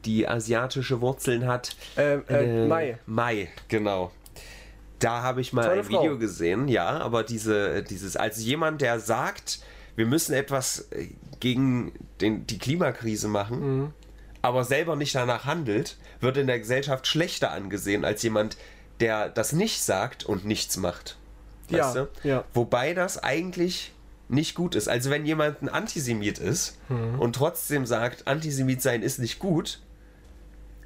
S2: die asiatische Wurzeln hat?
S1: Ähm, äh, Mai.
S2: Mai, genau. Da habe ich mal
S1: Tolle
S2: ein Video
S1: Frau.
S2: gesehen, ja, aber diese, dieses, als jemand, der sagt, wir müssen etwas äh, gegen den, die Klimakrise machen,
S1: Mhm.
S2: aber selber nicht danach handelt, wird in der Gesellschaft schlechter angesehen als jemand, der das nicht sagt und nichts macht.
S1: Ja,
S2: Weißt du?
S1: ja.
S2: Wobei das eigentlich nicht gut ist. Also wenn jemand ein Antisemit ist
S1: Mhm.
S2: und trotzdem sagt, Antisemit sein ist nicht gut,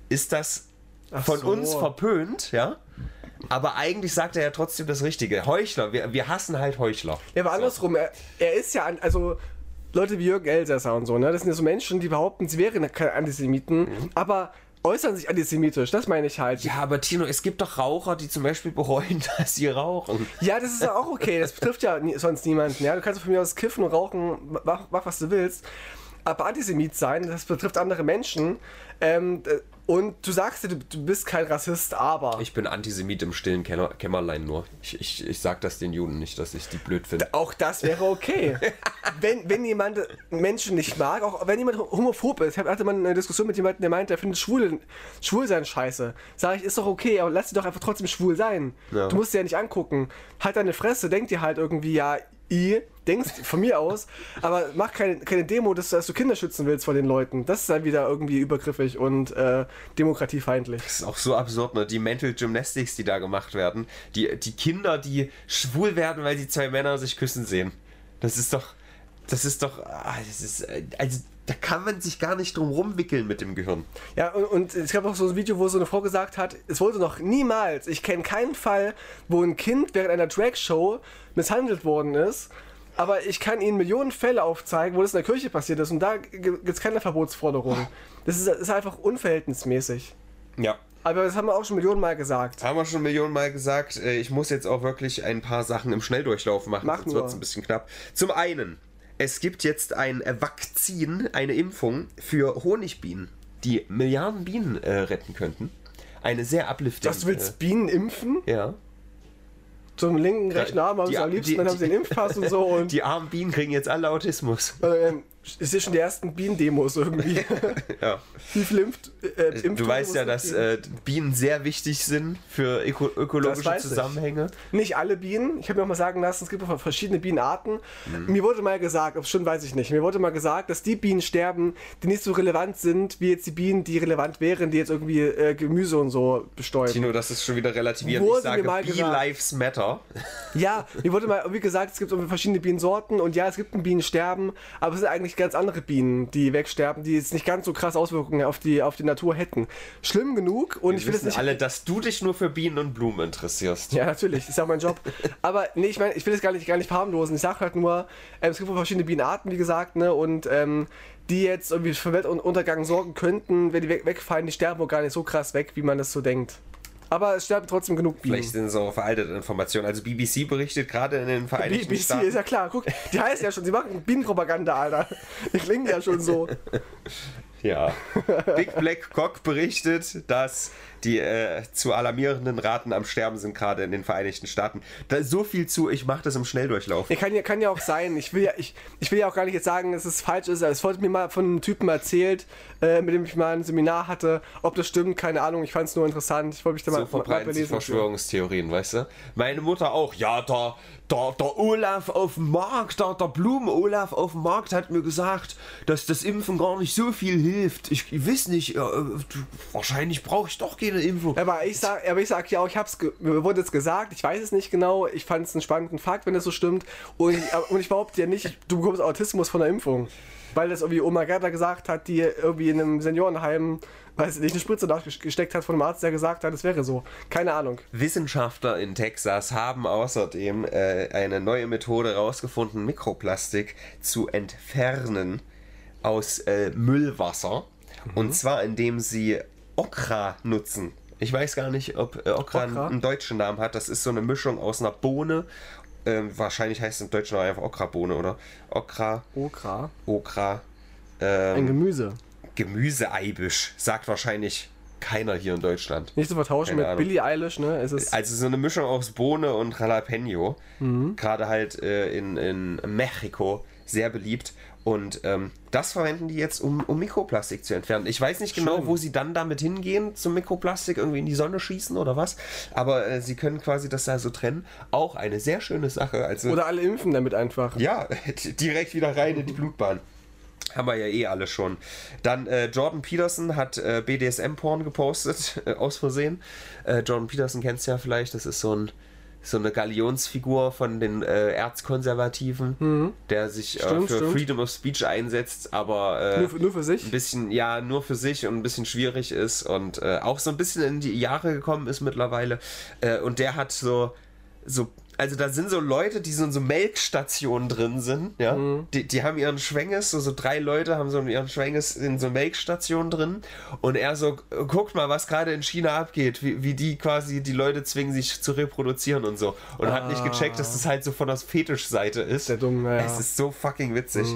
S2: ist das
S1: Ach
S2: von
S1: so.
S2: uns verpönt, ja? Aber eigentlich sagt er ja trotzdem das Richtige. Heuchler, wir, wir hassen halt Heuchler.
S1: Ja, aber andersrum, er, er ist ja, an, also Leute wie Jürgen Elsässer und so, ne? Das sind ja so Menschen, die behaupten, sie wären keine Antisemiten, aber äußern sich antisemitisch, das meine ich halt.
S2: Ja, aber Tino, es gibt doch Raucher, die zum Beispiel bereuen, dass sie rauchen.
S1: Ja, das ist ja auch okay, das betrifft ja nie, sonst niemanden, ja? Du kannst von mir aus kiffen und rauchen, mach, mach was du willst, aber Antisemit sein, das betrifft andere Menschen ähm, äh, und du sagst dir, du, du bist kein Rassist, aber...
S2: Ich bin Antisemit im stillen Kämmer Kämmerlein nur. Ich, ich, ich sag das den Juden nicht, dass ich die blöd finde.
S1: Auch das wäre okay. wenn, wenn jemand Menschen nicht mag, auch wenn jemand homophob ist. Hatte mal eine Diskussion mit jemandem, der meint, er findet schwul, schwul sein scheiße. Sag ich, ist doch okay, aber lass sie doch einfach trotzdem schwul sein.
S2: Ja.
S1: Du musst sie ja nicht angucken. Halt deine Fresse, denk dir halt irgendwie, ja, i, denkst von mir aus, aber mach keine, keine Demo, dass, dass du Kinder schützen willst vor den Leuten. Das ist dann wieder irgendwie übergriffig und äh, demokratiefeindlich.
S2: Das ist auch so absurd, ne? Die Mental Gymnastics, die da gemacht werden. Die, die Kinder, die schwul werden, weil sie zwei Männer sich küssen sehen. Das ist doch. Das ist doch. ah, Das ist. äh, Also, da kann man sich gar nicht drum rumwickeln mit dem Gehirn.
S1: Ja, und, und es gab auch so ein Video, wo so eine Frau gesagt hat, es wurde noch niemals, ich kenne keinen Fall, wo ein Kind während einer Drag-Show misshandelt worden ist, aber ich kann Ihnen Millionen Fälle aufzeigen, wo das in der Kirche passiert ist und da gibt es keine Verbotsforderung. Das ist, ist einfach unverhältnismäßig.
S2: Ja.
S1: Aber das haben wir auch schon Millionen Mal gesagt.
S2: Haben wir schon Millionen Mal gesagt. äh, Ich muss jetzt auch wirklich ein paar Sachen im Schnelldurchlauf machen,
S1: Mach
S2: sonst wird es ein bisschen knapp. Zum einen, es gibt jetzt ein Vakzin, eine Impfung für Honigbienen, die Milliarden Bienen äh, retten könnten. Eine sehr uplifting.
S1: Du willst Bienen impfen?
S2: äh, ja.
S1: Zum linken, rechten Arm haben sie am liebsten,
S2: die-
S1: dann haben sie den Impfpass und so und
S2: Die armen Bienen kriegen jetzt alle Autismus.
S1: ähm, es sind schon die ersten Bienen-Demos irgendwie.
S2: Ja.
S1: Viel Impft, äh,
S2: Du
S1: Impfdosen
S2: weißt ja, dass äh, Bienen sehr wichtig sind für öko ökologische
S1: weiß ich.
S2: Zusammenhänge.
S1: Nicht alle Bienen. Ich habe mir auch mal sagen lassen, es gibt auch verschiedene Bienenarten.
S2: Mhm.
S1: Mir wurde mal gesagt, ob stimmt, weiß ich nicht. Mir wurde mal gesagt, dass die Bienen sterben, die nicht so relevant sind, wie jetzt die Bienen, die relevant wären, die jetzt irgendwie äh, Gemüse und so bestäuben.
S2: Tino, das ist schon wieder relativierend.
S1: Wurde
S2: ich sage, Bee
S1: gesagt.
S2: Lives Matter.
S1: Ja, mir wurde mal wie gesagt, es gibt verschiedene Bienensorten und ja, es gibt ein Bienensterben, aber es sind eigentlich ganz andere Bienen, die wegsterben, die jetzt nicht ganz so krass Auswirkungen auf die, auf die Natur hätten. Schlimm genug und ich
S2: Wir
S1: will es nicht.
S2: alle, dass du dich nur für Bienen und Blumen interessierst.
S1: Ja, natürlich, ist ja auch mein Job. Aber nee, ich meine, ich will das gar nicht, gar nicht verharmlosen. Ich sage halt nur, ähm, es gibt wohl verschiedene Bienenarten, wie gesagt, ne, und ähm, die jetzt irgendwie für Weltuntergang sorgen könnten, wenn die weg, wegfallen, die sterben wohl gar nicht so krass weg, wie man das so denkt. Aber es sterben trotzdem genug Bienen.
S2: Vielleicht sind es auch veraltete Informationen. Also BBC berichtet gerade in den Vereinigten
S1: BBC
S2: Staaten.
S1: ist ja klar, guck, die heißt ja schon, sie machen Bienenpropaganda, Alter. Die klingen ja schon so.
S2: Ja. Big Black Cock berichtet, dass die äh, zu alarmierenden Raten am Sterben sind gerade in den Vereinigten Staaten. Da ist so viel zu, ich mache das im Schnelldurchlauf.
S1: Ja, kann ja, kann ja auch sein. Ich will ja, ich, ich will ja auch gar nicht jetzt sagen, dass es falsch ist. aber Es wurde mir mal von einem Typen erzählt, äh, mit dem ich mal ein Seminar hatte. Ob das stimmt, keine Ahnung. Ich fand es nur interessant. Ich wollte mich da
S2: So
S1: mal, mal
S2: verbreiten sich
S1: belesen.
S2: Verschwörungstheorien, weißt du? Meine Mutter auch. Ja, der, der, der Olaf auf dem Markt, der, der Blumen-Olaf auf dem Markt hat mir gesagt, dass das Impfen gar nicht so viel hilft. Ich, ich weiß nicht, äh, wahrscheinlich brauche ich doch keine Impfung.
S1: Aber ich sag, aber ich sag ja auch, ich hab's, mir wurde jetzt gesagt, ich weiß es nicht genau, ich fand es einen spannenden Fakt, wenn das so stimmt. Und ich, aber- und ich behaupte ja nicht, du bekommst Autismus von der Impfung. Weil das irgendwie Oma Gerda gesagt hat, die irgendwie in einem Seniorenheim, weiß ich nicht, eine Spritze nachgesteckt hat von einem Arzt, der gesagt hat, es wäre so. Keine Ahnung.
S2: Wissenschaftler in Texas haben außerdem äh, eine neue Methode herausgefunden, Mikroplastik zu entfernen aus äh, Müllwasser. Und zwar indem sie Okra nutzen. Ich weiß gar nicht, ob äh, Okra,
S1: Okra?
S2: einen deutschen Namen hat. Das ist so eine Mischung aus einer Bohne. Ähm, wahrscheinlich heißt es im Deutschen auch einfach Okrabohne, oder? Okra,
S1: Okra.
S2: Okra,
S1: Ein
S2: ähm,
S1: Gemüse.
S2: Gemüseeibisch. Sagt wahrscheinlich keiner hier in Deutschland.
S1: Nicht zu vertauschen
S2: Keine
S1: mit. Billie Eilish, ne? Es ist
S2: Also so eine Mischung aus Bohne und Jalapeno.
S1: Mhm.
S2: Gerade halt äh, in, in Mexiko sehr beliebt. Und ähm, das verwenden die jetzt, um, um Mikroplastik zu entfernen. Ich weiß nicht genau,
S1: Schön.
S2: wo sie dann damit hingehen zum Mikroplastik, irgendwie in die Sonne schießen oder was. Aber äh, sie können quasi das da so trennen. Auch eine sehr schöne Sache. Also,
S1: Oder alle impfen damit einfach.
S2: ja, direkt wieder rein in die Blutbahn. Haben wir ja eh alle schon. Dann äh, Jordan Peterson hat äh, BDSM-Porn gepostet, äh, aus Versehen. Äh, Jordan Peterson kennst du ja vielleicht, das ist so, ein, so eine Galionsfigur von den äh, Erzkonservativen, der sich äh,
S1: Stimmt,
S2: für
S1: stimmt.
S2: Freedom of Speech einsetzt, aber äh,
S1: Nur, für- nur für sich.
S2: ein bisschen, ja, nur für sich und ein bisschen schwierig ist und äh, auch so ein bisschen in die Jahre gekommen ist mittlerweile. Äh, und der hat so, so, also da sind so Leute, die so in so Melkstationen drin sind, ja. Die, die haben ihren Schwenges, so, so drei Leute haben so ihren Schwenges in so Melkstationen drin und er so, guckt mal, was gerade in China abgeht, wie, wie die quasi die Leute zwingen, sich zu reproduzieren und so. Und hat nicht gecheckt, dass das halt so von der Fetischseite ist.
S1: Der dumm, ja.
S2: Es ist so fucking witzig.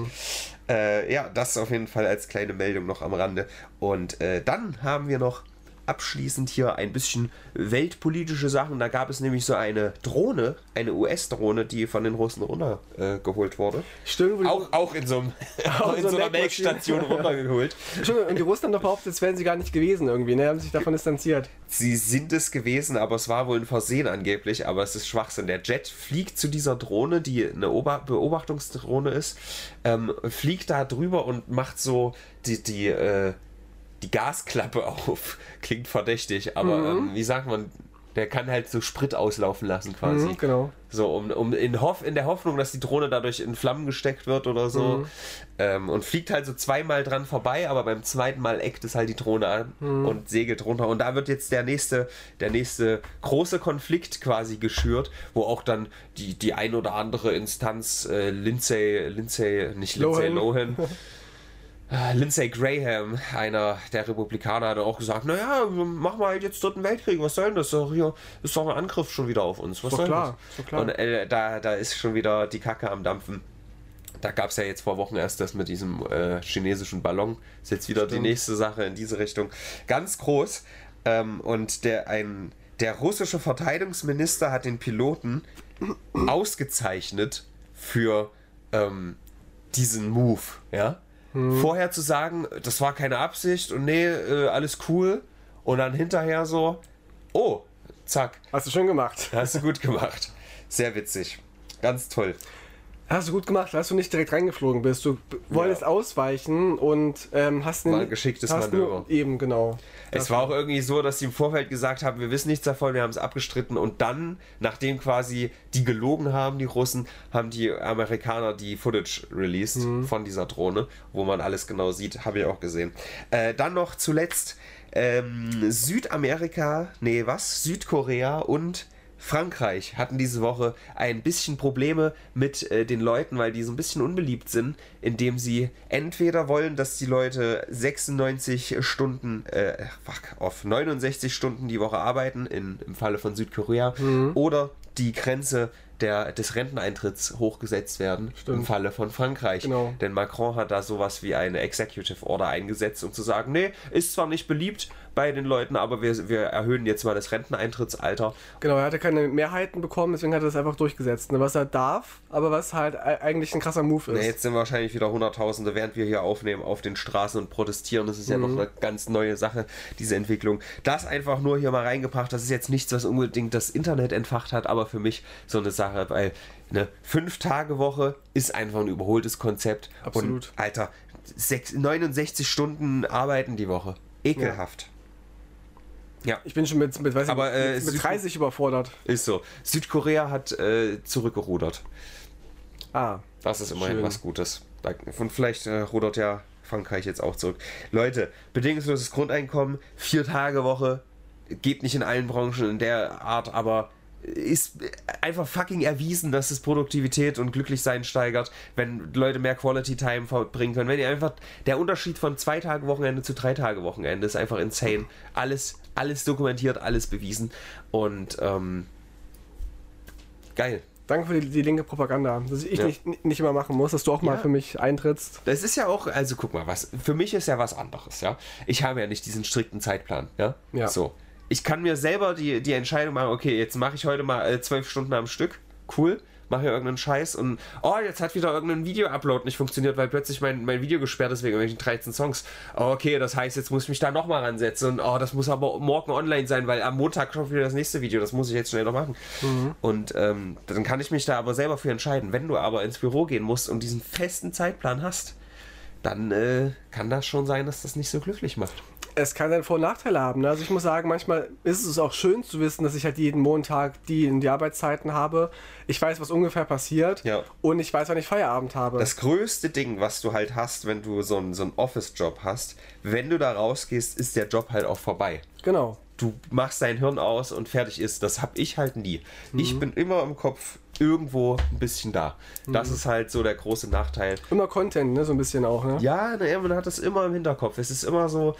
S2: Äh, ja, das auf jeden Fall als kleine Meldung noch am Rande. Und äh, dann haben wir noch abschließend hier ein bisschen weltpolitische Sachen. Da gab es nämlich so eine Drohne, eine US-Drohne, die von den Russen runtergeholt äh, wurde.
S1: Stimmt, wo die-
S2: Auch, auch in so, einem, auch in
S1: so
S2: einer. Melkstation runtergeholt.
S1: Stimmt, und die Russen haben doch behauptet, es wären sie gar nicht gewesen irgendwie, ne? Haben sich davon distanziert.
S2: Sie sind es gewesen, aber es war wohl ein Versehen angeblich, aber es ist Schwachsinn. Der Jet fliegt zu dieser Drohne, die eine Ober Beobachtungsdrohne ist, ähm, fliegt da drüber und macht so die, die, äh, die Gasklappe auf. Klingt verdächtig, aber ähm, wie sagt man, der kann halt so Sprit auslaufen lassen quasi.
S1: Mhm, genau.
S2: So, um, um in, Hoff, in der Hoffnung, dass die Drohne dadurch in Flammen gesteckt wird oder so. Ähm, und fliegt halt so zweimal dran vorbei, aber beim zweiten Mal eckt es halt die Drohne an und segelt runter. Und da wird jetzt der nächste, der nächste große Konflikt quasi geschürt, wo auch dann die, die ein oder andere Instanz, äh, Lindsay, Lindsay, nicht Lindsay
S1: Lohan.
S2: Lohan, Lindsey Graham, einer der Republikaner, hat auch gesagt, naja, machen wir halt jetzt dritten Weltkrieg, was soll denn das? Doch hier ist doch ein Angriff schon wieder auf uns. Was soll
S1: klar,
S2: das?
S1: klar.
S2: Und äh, da, da ist schon wieder die Kacke am Dampfen. Da gab es ja jetzt vor Wochen erst das mit diesem äh, chinesischen Ballon. Ist jetzt wieder die nächste Sache in diese Richtung. Ganz groß. Ähm, und der, ein, der russische Verteidigungsminister hat den Piloten ausgezeichnet für ähm, diesen Move, ja. Vorher zu sagen, das war keine Absicht und nee, äh, alles cool. Und dann hinterher so, oh, zack,
S1: Hast du schon gemacht.
S2: hast du gut gemacht. Sehr witzig. Ganz toll.
S1: Hast du gut gemacht, dass du nicht direkt reingeflogen bist. Du wolltest ausweichen und ähm, hast
S2: War
S1: einen-
S2: ein geschicktes
S1: hast
S2: Manöver.
S1: Nur, eben, genau.
S2: Es war auch irgendwie so, dass sie im Vorfeld gesagt haben, wir wissen nichts davon, wir haben es abgestritten und dann, nachdem quasi die gelogen haben, die Russen, haben die Amerikaner die Footage released von dieser Drohne, wo man alles genau sieht, habe ich auch gesehen. Äh, dann noch zuletzt ähm, Südamerika, nee, was? Südkorea und Frankreich hatten diese Woche ein bisschen Probleme mit äh, den Leuten, weil die so ein bisschen unbeliebt sind, indem sie entweder wollen, dass die Leute 96 Stunden, äh, fuck, auf 69 Stunden die Woche arbeiten, in, im Falle von Südkorea, oder die Grenze der, des Renteneintritts hochgesetzt werden, im Falle von Frankreich.
S1: Genau.
S2: Denn Macron hat da sowas wie eine Executive Order eingesetzt, um zu sagen, nee, ist zwar nicht beliebt, bei den Leuten, aber wir, wir erhöhen jetzt mal das Renteneintrittsalter.
S1: Genau, er hatte keine Mehrheiten bekommen, deswegen hat er das einfach durchgesetzt. Ne? Was er darf, aber was halt eigentlich ein krasser Move ist.
S2: Ja, jetzt sind wahrscheinlich wieder Hunderttausende, während wir hier aufnehmen, auf den Straßen und protestieren. Das ist ja noch eine ganz neue Sache, diese Entwicklung. Das einfach nur hier mal reingebracht. Das ist jetzt nichts, was unbedingt das Internet entfacht hat, aber für mich so eine Sache, weil eine Fünf-Tage-Woche ist einfach ein überholtes Konzept.
S1: Absolut.
S2: Und, Alter, sechs, 69 Stunden arbeiten die Woche. Ekelhaft. Ja.
S1: Ich bin schon mit, mit, weiß ich,
S2: Aber, äh,
S1: mit, mit
S2: Süd-
S1: 30 überfordert.
S2: Ist so. Südkorea hat äh, zurückgerudert.
S1: Ah,
S2: Das ist immerhin
S1: Schön.
S2: was Gutes. Und vielleicht äh, rudert ja Frankreich jetzt auch zurück. Leute, bedingungsloses Grundeinkommen, vier Tage Woche, geht nicht in allen Branchen in der Art, aber ist einfach fucking erwiesen, dass es Produktivität und Glücklichsein steigert, wenn Leute mehr Quality Time verbringen können. Wenn ihr einfach der Unterschied von zwei Tage Wochenende zu drei Tage Wochenende ist einfach insane. Alles, alles dokumentiert, alles bewiesen und ähm, geil.
S1: danke für die, die linke Propaganda, dass ich
S2: Ja.
S1: nicht, nicht immer machen muss, dass du auch mal
S2: Ja.
S1: für mich eintrittst.
S2: Das ist ja auch, also guck mal, was für mich ist ja was anderes, ja. Ich habe ja nicht diesen strikten Zeitplan, ja.
S1: Ja.
S2: So. Ich kann mir selber die, die Entscheidung machen, okay, jetzt mache ich heute mal äh, zwölf Stunden am Stück, cool, mache hier irgendeinen Scheiß und oh, jetzt hat wieder irgendein Video-Upload nicht funktioniert, weil plötzlich mein, mein Video gesperrt ist wegen irgendwelchen 13 Songs. Oh, okay, das heißt, jetzt muss ich mich da nochmal ransetzen und oh, das muss aber morgen online sein, weil am Montag schon wieder das nächste Video, das muss ich jetzt schnell noch machen. Und ähm, dann kann ich mich da aber selber für entscheiden. Wenn du aber ins Büro gehen musst und diesen festen Zeitplan hast, dann äh, kann das schon sein, dass das nicht so glücklich macht.
S1: Es kann seine Vor- und Nachteile haben. Ne? Also ich muss sagen, manchmal ist es auch schön zu wissen, dass ich halt jeden Montag die, die Arbeitszeiten habe. Ich weiß, was ungefähr passiert
S2: Ja.
S1: und ich weiß, wann ich Feierabend habe.
S2: Das größte Ding, was du halt hast, wenn du so einen, so einen Office-Job hast, wenn du da rausgehst, ist der Job halt auch vorbei.
S1: genau.
S2: Du machst dein Hirn aus und fertig ist. Das hab ich halt nie. Ich bin immer im Kopf irgendwo ein bisschen da. Das ist halt so der große Nachteil.
S1: Immer Content, ne? so ein bisschen auch. Ne?
S2: Ja, ne, man hat das immer im Hinterkopf. Es ist immer so,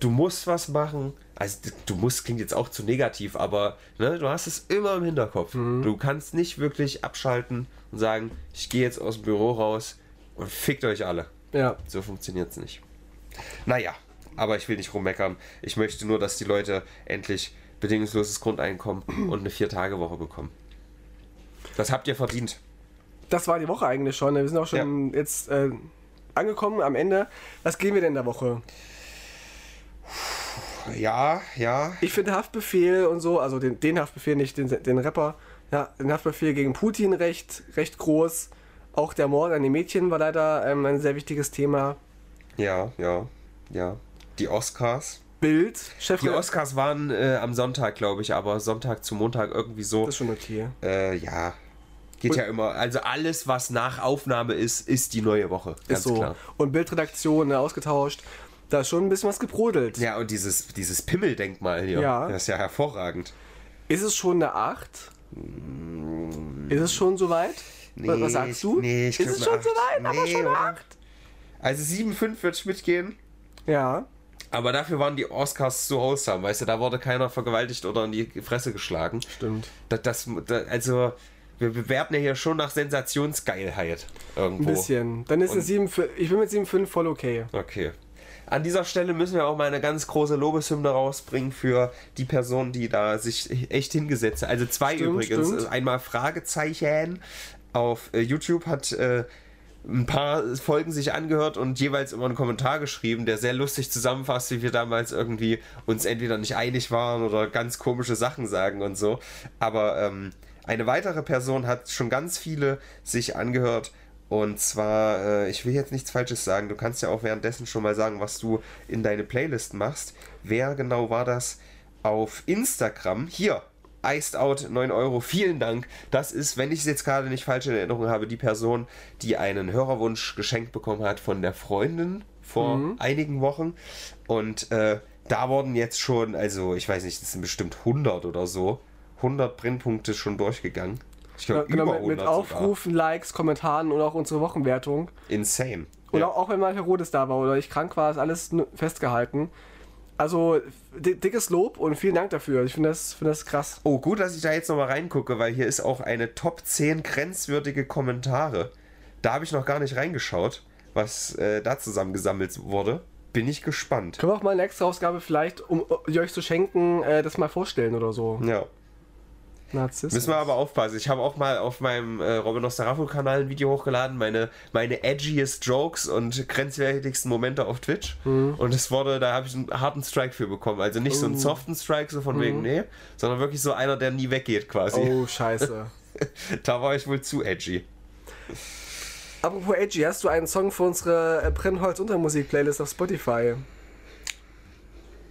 S2: du musst was machen. Also du musst klingt jetzt auch zu negativ, aber ne, du hast es immer im Hinterkopf. Du kannst nicht wirklich abschalten und sagen, ich gehe jetzt aus dem Büro raus und fickt euch alle.
S1: Ja.
S2: So funktioniert es nicht. Naja, aber ich will nicht rummeckern. Ich möchte nur, dass die Leute endlich bedingungsloses Grundeinkommen und eine Vier-Tage-Woche bekommen. Das habt ihr verdient.
S1: Das war die Woche eigentlich schon. Wir sind auch schon jetzt äh, angekommen am Ende. Was gehen wir denn in der Woche?
S2: Ja, ja.
S1: Ich finde Haftbefehl und so, also den, den Haftbefehl, nicht den, den Rapper, ja, den Haftbefehl gegen Putin recht, recht groß. Auch der Mord an den Mädchen war leider ähm, ein sehr wichtiges Thema.
S2: Ja, ja, ja. Die Oscars.
S1: Bild, Chef,
S2: Die Oscars waren äh, am Sonntag, glaube ich, aber Sonntag zu Montag irgendwie so.
S1: das ist schon okay.
S2: Äh, ja. Geht
S1: Und-
S2: ja immer. Also alles, was nach Aufnahme ist, ist die neue Woche. Ganz
S1: Ist so.
S2: klar.
S1: Und Bildredaktion ne, ausgetauscht. Da ist schon ein bisschen was gebrodelt.
S2: Ja, und dieses, dieses Pimmeldenkmal hier.
S1: Ja.
S2: Das ist ja hervorragend.
S1: Ist es schon eine 8? Ist es schon soweit? was, was sagst du?
S2: Nee, ich
S1: ist es schon soweit? Aber
S2: Nee,
S1: schon eine
S2: oder?
S1: 8?
S2: Also 7,5 würde ich mitgehen.
S1: Ja.
S2: Aber dafür waren die Oscars so awesome, weißt du, da wurde keiner vergewaltigt oder in die Fresse geschlagen.
S1: Stimmt.
S2: Das, das, das, also, wir bewerten ja hier schon nach Sensationsgeilheit
S1: Ein
S2: irgendwo.
S1: bisschen. Dann ist eine 7, ich bin mit 7,5 voll okay.
S2: Okay. An dieser Stelle müssen wir auch mal eine ganz große Lobeshymne rausbringen für die Person, die da sich echt hingesetzt hat. Also zwei
S1: Stimmt,
S2: übrigens.
S1: stimmt.
S2: Einmal Fragezeichen auf äh, YouTube hat äh, ein paar Folgen sich angehört und jeweils immer einen Kommentar geschrieben, der sehr lustig zusammenfasst, wie wir damals irgendwie uns entweder nicht einig waren oder ganz komische Sachen sagen und so. Aber ähm, eine weitere Person hat schon ganz viele sich angehört und zwar, äh, ich will jetzt nichts Falsches sagen, du kannst ja auch währenddessen schon mal sagen, was du in deine Playlist machst. Wer genau war das auf Instagram? Hier, Iced Out 9 Euro, vielen Dank. Das ist, wenn ich es jetzt gerade nicht falsch in Erinnerung habe, die Person, die einen Hörerwunsch geschenkt bekommen hat von der Freundin vor einigen Wochen. Und äh, da wurden jetzt schon, also ich weiß nicht, das sind bestimmt 100 oder so, 100 Brennpunkte schon durchgegangen. Ich glaube,
S1: genau, mit,
S2: 100
S1: mit
S2: sogar.
S1: Aufrufen, Likes, Kommentaren und auch unsere Wochenwertung.
S2: Insane.
S1: Und
S2: Ja.
S1: auch, auch wenn mal Herodes da war oder ich krank war, ist alles festgehalten. Also di- dickes Lob und vielen Dank dafür. Ich finde das, find das krass.
S2: Oh, gut, dass ich da jetzt nochmal reingucke, weil hier ist auch eine Top 10 grenzwürdige Kommentare. Da habe ich noch gar nicht reingeschaut, was äh, da zusammengesammelt wurde. bin ich gespannt.
S1: Können wir auch mal eine extra Ausgabe vielleicht, um die euch zu schenken, äh, das mal vorstellen oder so.
S2: Ja.
S1: Narzisst.
S2: Müssen wir aber aufpassen. Ich habe auch mal auf meinem äh, Robin Nostarafo-Kanal ein Video hochgeladen, meine, meine edgiest Jokes und grenzwertigsten Momente auf Twitch.
S1: Mhm.
S2: Und es wurde, da habe ich einen harten Strike für bekommen. Also nicht so einen
S1: Oh.
S2: soften Strike, so von wegen, nee, sondern wirklich so einer, der nie weggeht quasi.
S1: Oh, scheiße.
S2: Da war ich wohl zu edgy.
S1: Apropos Edgy, hast du einen Song für unsere äh, Brennholz Untermusik-Playlist auf Spotify?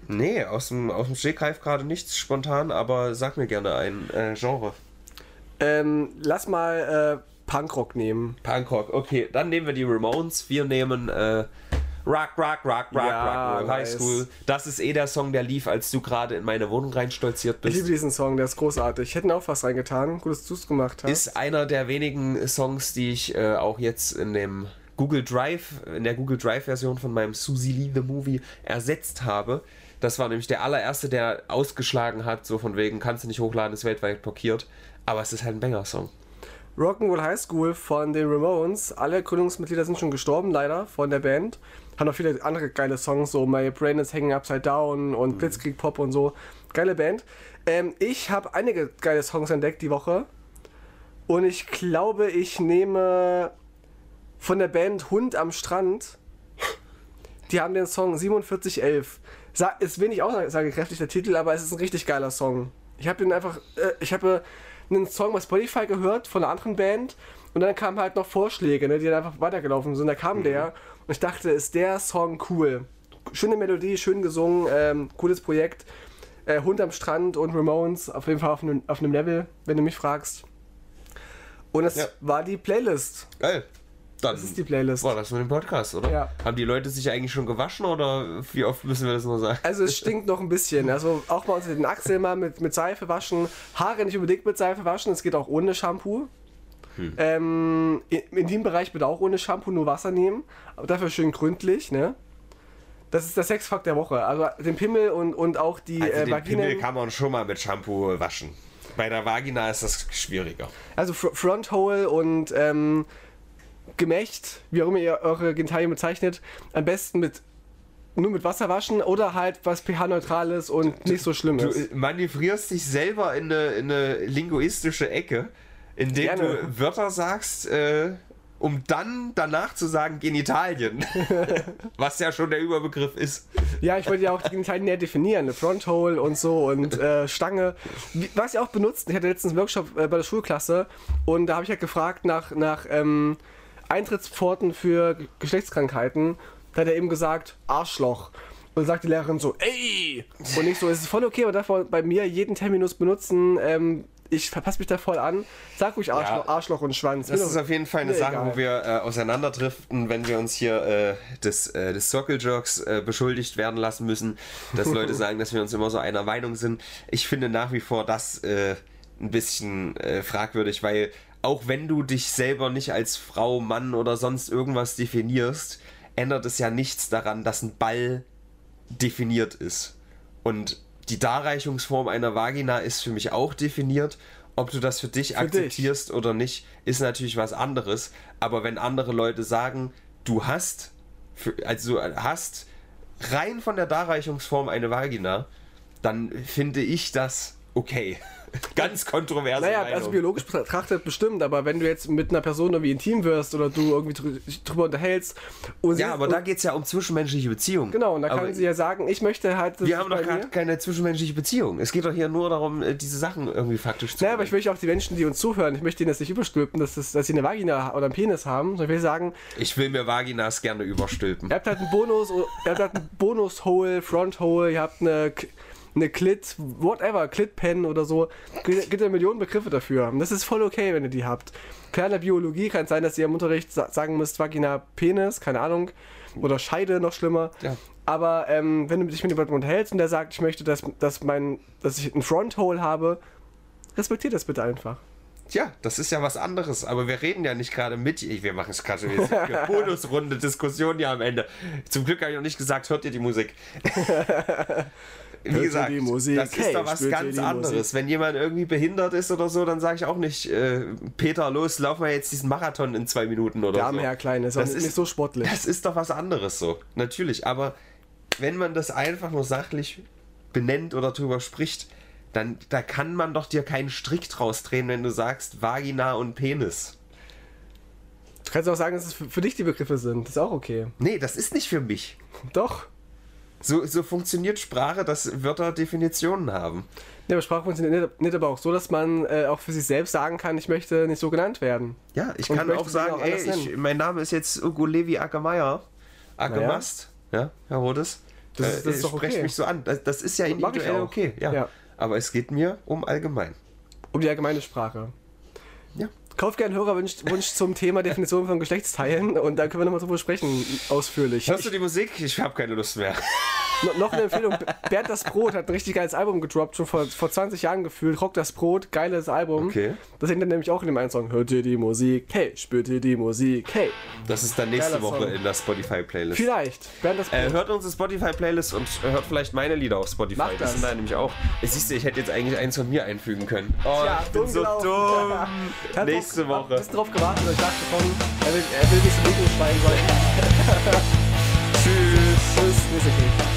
S2: Nee, aus dem, aus dem Stegreif gerade nichts spontan, aber sag mir gerne ein äh, Genre.
S1: Ähm, lass mal äh, Punkrock nehmen.
S2: Punkrock, okay, dann nehmen wir die Ramones. Wir nehmen äh, Rock, Rock, Rock, Rock,
S1: Ja,
S2: Rock, High. School. Das ist eh der Song, der lief, als du gerade in meine Wohnung reinstolziert
S1: Ich liebe
S2: bist.
S1: diesen Song, der ist großartig. Ich hätte auch was reingetan. Gut, dass du es gemacht hast.
S2: Ist einer der wenigen Songs, die ich äh, auch jetzt in dem Google Drive, in der Google Drive Version von meinem Susie Lee The Movie ersetzt habe. Das war nämlich der allererste, der ausgeschlagen hat, so von wegen, kannst du nicht hochladen, ist weltweit blockiert. Aber es ist halt ein Banger-Song.
S1: Rock'n'Roll High School von den Ramones. Alle Gründungsmitglieder sind schon gestorben, leider, von der Band. Haben noch viele andere geile Songs, so My Brain is Hanging Upside Down und Blitzkrieg Pop und so. Geile Band. Ähm, ich habe einige geile Songs entdeckt die Woche. Und ich glaube, ich nehme von der Band Hund am Strand. Die haben den Song 4711. Ist wenig aussagekräftig der Titel, aber es ist ein richtig geiler Song. Ich habe den einfach, äh, ich habe einen Song bei Spotify gehört von einer anderen Band und dann kamen halt noch Vorschläge, ne, die dann einfach weitergelaufen sind. Da kam der und ich dachte, ist der Song cool. Schöne Melodie, schön gesungen, ähm, cooles Projekt. Äh, Hund am Strand und Ramones auf jeden Fall auf einem, auf einem Level, wenn du mich fragst. Und es
S2: Ja.
S1: war die Playlist.
S2: Geil. Dann
S1: Das ist die Playlist.
S2: war das mit dem Podcast, oder?
S1: Ja.
S2: Haben die Leute sich eigentlich schon gewaschen oder wie oft müssen wir das nur sagen?
S1: Also es stinkt noch ein bisschen. Also auch mal unter den Achseln mal mit, mit Seife waschen. Haare nicht unbedingt mit Seife waschen. Es geht auch ohne Shampoo. Ähm, in, dem Bereich bitte auch ohne Shampoo, nur Wasser nehmen. Aber dafür schön gründlich, ne? Das ist der Sexfakt der Woche. Also den Pimmel und, und auch die
S2: Also
S1: äh,
S2: den Pimmel kann man schon mal mit Shampoo waschen. Bei der Vagina ist das schwieriger.
S1: Also Fr Fronthole und ähm, Gemächt, wie auch immer ihr eure Genitalien bezeichnet, am besten mit nur mit Wasser waschen oder halt was pH-neutrales und nicht so schlimm
S2: Du
S1: ist.
S2: äh, manövrierst dich selber in eine, in eine linguistische Ecke, indem
S1: Gerne.
S2: du Wörter sagst, äh, um dann danach zu sagen Genitalien. Was ja schon der Überbegriff ist.
S1: Ja, ich wollte ja auch die Genitalien näher definieren, eine Fronthole und so und äh, Stange. Was ihr auch benutzt, ich hatte letztens einen Workshop äh, bei der Schulklasse und da habe ich halt gefragt nach, nach ähm, Eintrittspforten für Geschlechtskrankheiten. Da hat er eben gesagt, Arschloch. Und sagt die Lehrerin so, ey! Und ich so, es ist voll okay, man darf bei mir jeden Terminus benutzen. Ähm, ich verpasse mich da voll an. Sag ruhig Arschloch,
S2: Ja.
S1: Arschloch und Schwanz.
S2: Das ist auf jeden Fall eine Sache,
S1: egal.
S2: wo wir äh, auseinanderdriften, wenn wir uns hier äh, des, äh, des Circle Jerks äh, beschuldigt werden lassen müssen, dass Leute sagen, dass wir uns immer so einer Meinung sind. Ich finde nach wie vor das äh, ein bisschen äh, fragwürdig, weil auch wenn du dich selber nicht als Frau, Mann oder sonst irgendwas definierst, ändert es ja nichts daran, dass ein Ball definiert ist. Und die Darreichungsform einer Vagina ist für mich auch definiert. Ob du das für dich
S1: dich.
S2: akzeptierst oder nicht, ist natürlich was anderes. Aber wenn andere Leute sagen, du hast, für, also du hast rein von der Darreichungsform eine Vagina, dann finde ich das okay. Ganz kontroverse
S1: Naja,
S2: Meinung.
S1: also biologisch betrachtet bestimmt, aber wenn du jetzt mit einer Person irgendwie intim wirst oder du irgendwie drü drüber unterhältst und
S2: ja,
S1: sie-
S2: aber da
S1: und,
S2: geht es ja um zwischenmenschliche Beziehungen.
S1: Genau, und da
S2: aber
S1: kann sie ja sagen, ich möchte halt.
S2: Wir haben doch gerade keine zwischenmenschliche Beziehung. Es geht doch hier nur darum, äh, diese Sachen irgendwie faktisch zu
S1: Naja, aber ich möchte auch die Menschen, die uns zuhören, ich möchte ihnen das nicht überstülpen, dass, das, dass sie eine Vagina oder einen Penis haben, sondern ich will sagen,
S2: Ich will mir Vaginas gerne überstülpen.
S1: ihr habt halt einen Bonus, ihr habt halt einen Bonus-Hole, Front-Hole, ihr habt eine, eine Clit, whatever, Clit-Pen oder so. Gibt ja Millionen Begriffe dafür. Und das ist voll okay, wenn ihr die habt. Klar, in der Biologie kann es sein, dass ihr im Unterricht sa sagen müsst, Vagina, Penis, keine Ahnung. Oder Scheide, noch schlimmer.
S2: Ja.
S1: Aber ähm, wenn du dich mit jemandem unterhältst und der sagt, ich möchte, dass, dass, mein, dass ich einen Front-Hole habe, respektiert das bitte einfach.
S2: Tja, das ist ja was anderes, aber wir reden ja nicht gerade mit. Wir machen es gerade jetzt eine Bonusrunde Diskussion ja am Ende. Zum Glück habe ich noch nicht gesagt, hört ihr die Musik. Wie
S1: ihr
S2: gesagt, das ist
S1: Hey,
S2: doch was ganz anderes.
S1: Musik?
S2: Wenn jemand irgendwie behindert ist oder so, dann sage ich auch nicht, äh, Peter, los, lauf mal jetzt diesen Marathon in zwei Minuten oder
S1: Der
S2: so.
S1: arme Herr Klein ist auch
S2: Das ist-
S1: nicht so sportlich.
S2: Das ist doch was anderes so, natürlich. Aber wenn man das einfach nur sachlich benennt oder drüber spricht, dann da kann man doch dir keinen Strick draus drehen, wenn du sagst Vagina und Penis.
S1: Du kannst auch sagen, dass es für, für dich die Begriffe sind. Das ist auch okay.
S2: Nee, das ist nicht für mich.
S1: Doch.
S2: So, so funktioniert Sprache, dass Wörter Definitionen haben.
S1: Ja, aber Sprache funktioniert nicht, aber auch so, dass man äh, auch für sich selbst sagen kann, ich möchte nicht so genannt werden.
S2: Ja, ich
S1: Und
S2: kann
S1: möchte
S2: auch sagen,
S1: auch
S2: ey, ich, mein Name ist jetzt Ugo Levi Ackermeier. Ackermast. Ja, Herr Rodes.
S1: Das ist- das ist
S2: Äh,
S1: doch
S2: sprecht
S1: okay.
S2: mich so an. Das, das ist ja
S1: ich
S2: individuell okay. Ja.
S1: Ja.
S2: Aber es geht mir um allgemein.
S1: Um die allgemeine Sprache.
S2: Ja.
S1: Kauft gerne Hörerwunsch Wunsch zum Thema Definition von Geschlechtsteilen und da können wir nochmal drüber sprechen, ausführlich.
S2: Hörst du die Musik? Ich habe keine Lust mehr.
S1: No- noch eine Empfehlung: Bernd das Brot hat ein richtig geiles Album gedroppt, schon vor, vor 20 Jahren gefühlt. Rock das Brot, geiles Album.
S2: Okay.
S1: Das singt dann nämlich auch in dem einen Song: Hört ihr die Musik? Hey, spürt ihr die Musik? Hey.
S2: Das ist dann nächste
S1: Geiler
S2: Woche
S1: Song.
S2: in der Spotify-Playlist.
S1: Vielleicht. Bernd das Brot.
S2: Äh, hört unsere Spotify-Playlist und hört vielleicht meine Lieder auf Spotify.
S1: Macht
S2: das
S1: das.
S2: sind da nämlich auch. Siehst du, ich hätte jetzt eigentlich eins von mir einfügen können. Oh,
S1: Ja,
S2: ich bin so
S1: gelaufen.
S2: dumm.
S1: Hat
S2: Nächste
S1: drauf,
S2: Woche.
S1: Ist drauf gewartet, ich dachte, komm, er will, er will nicht so schreien sollen.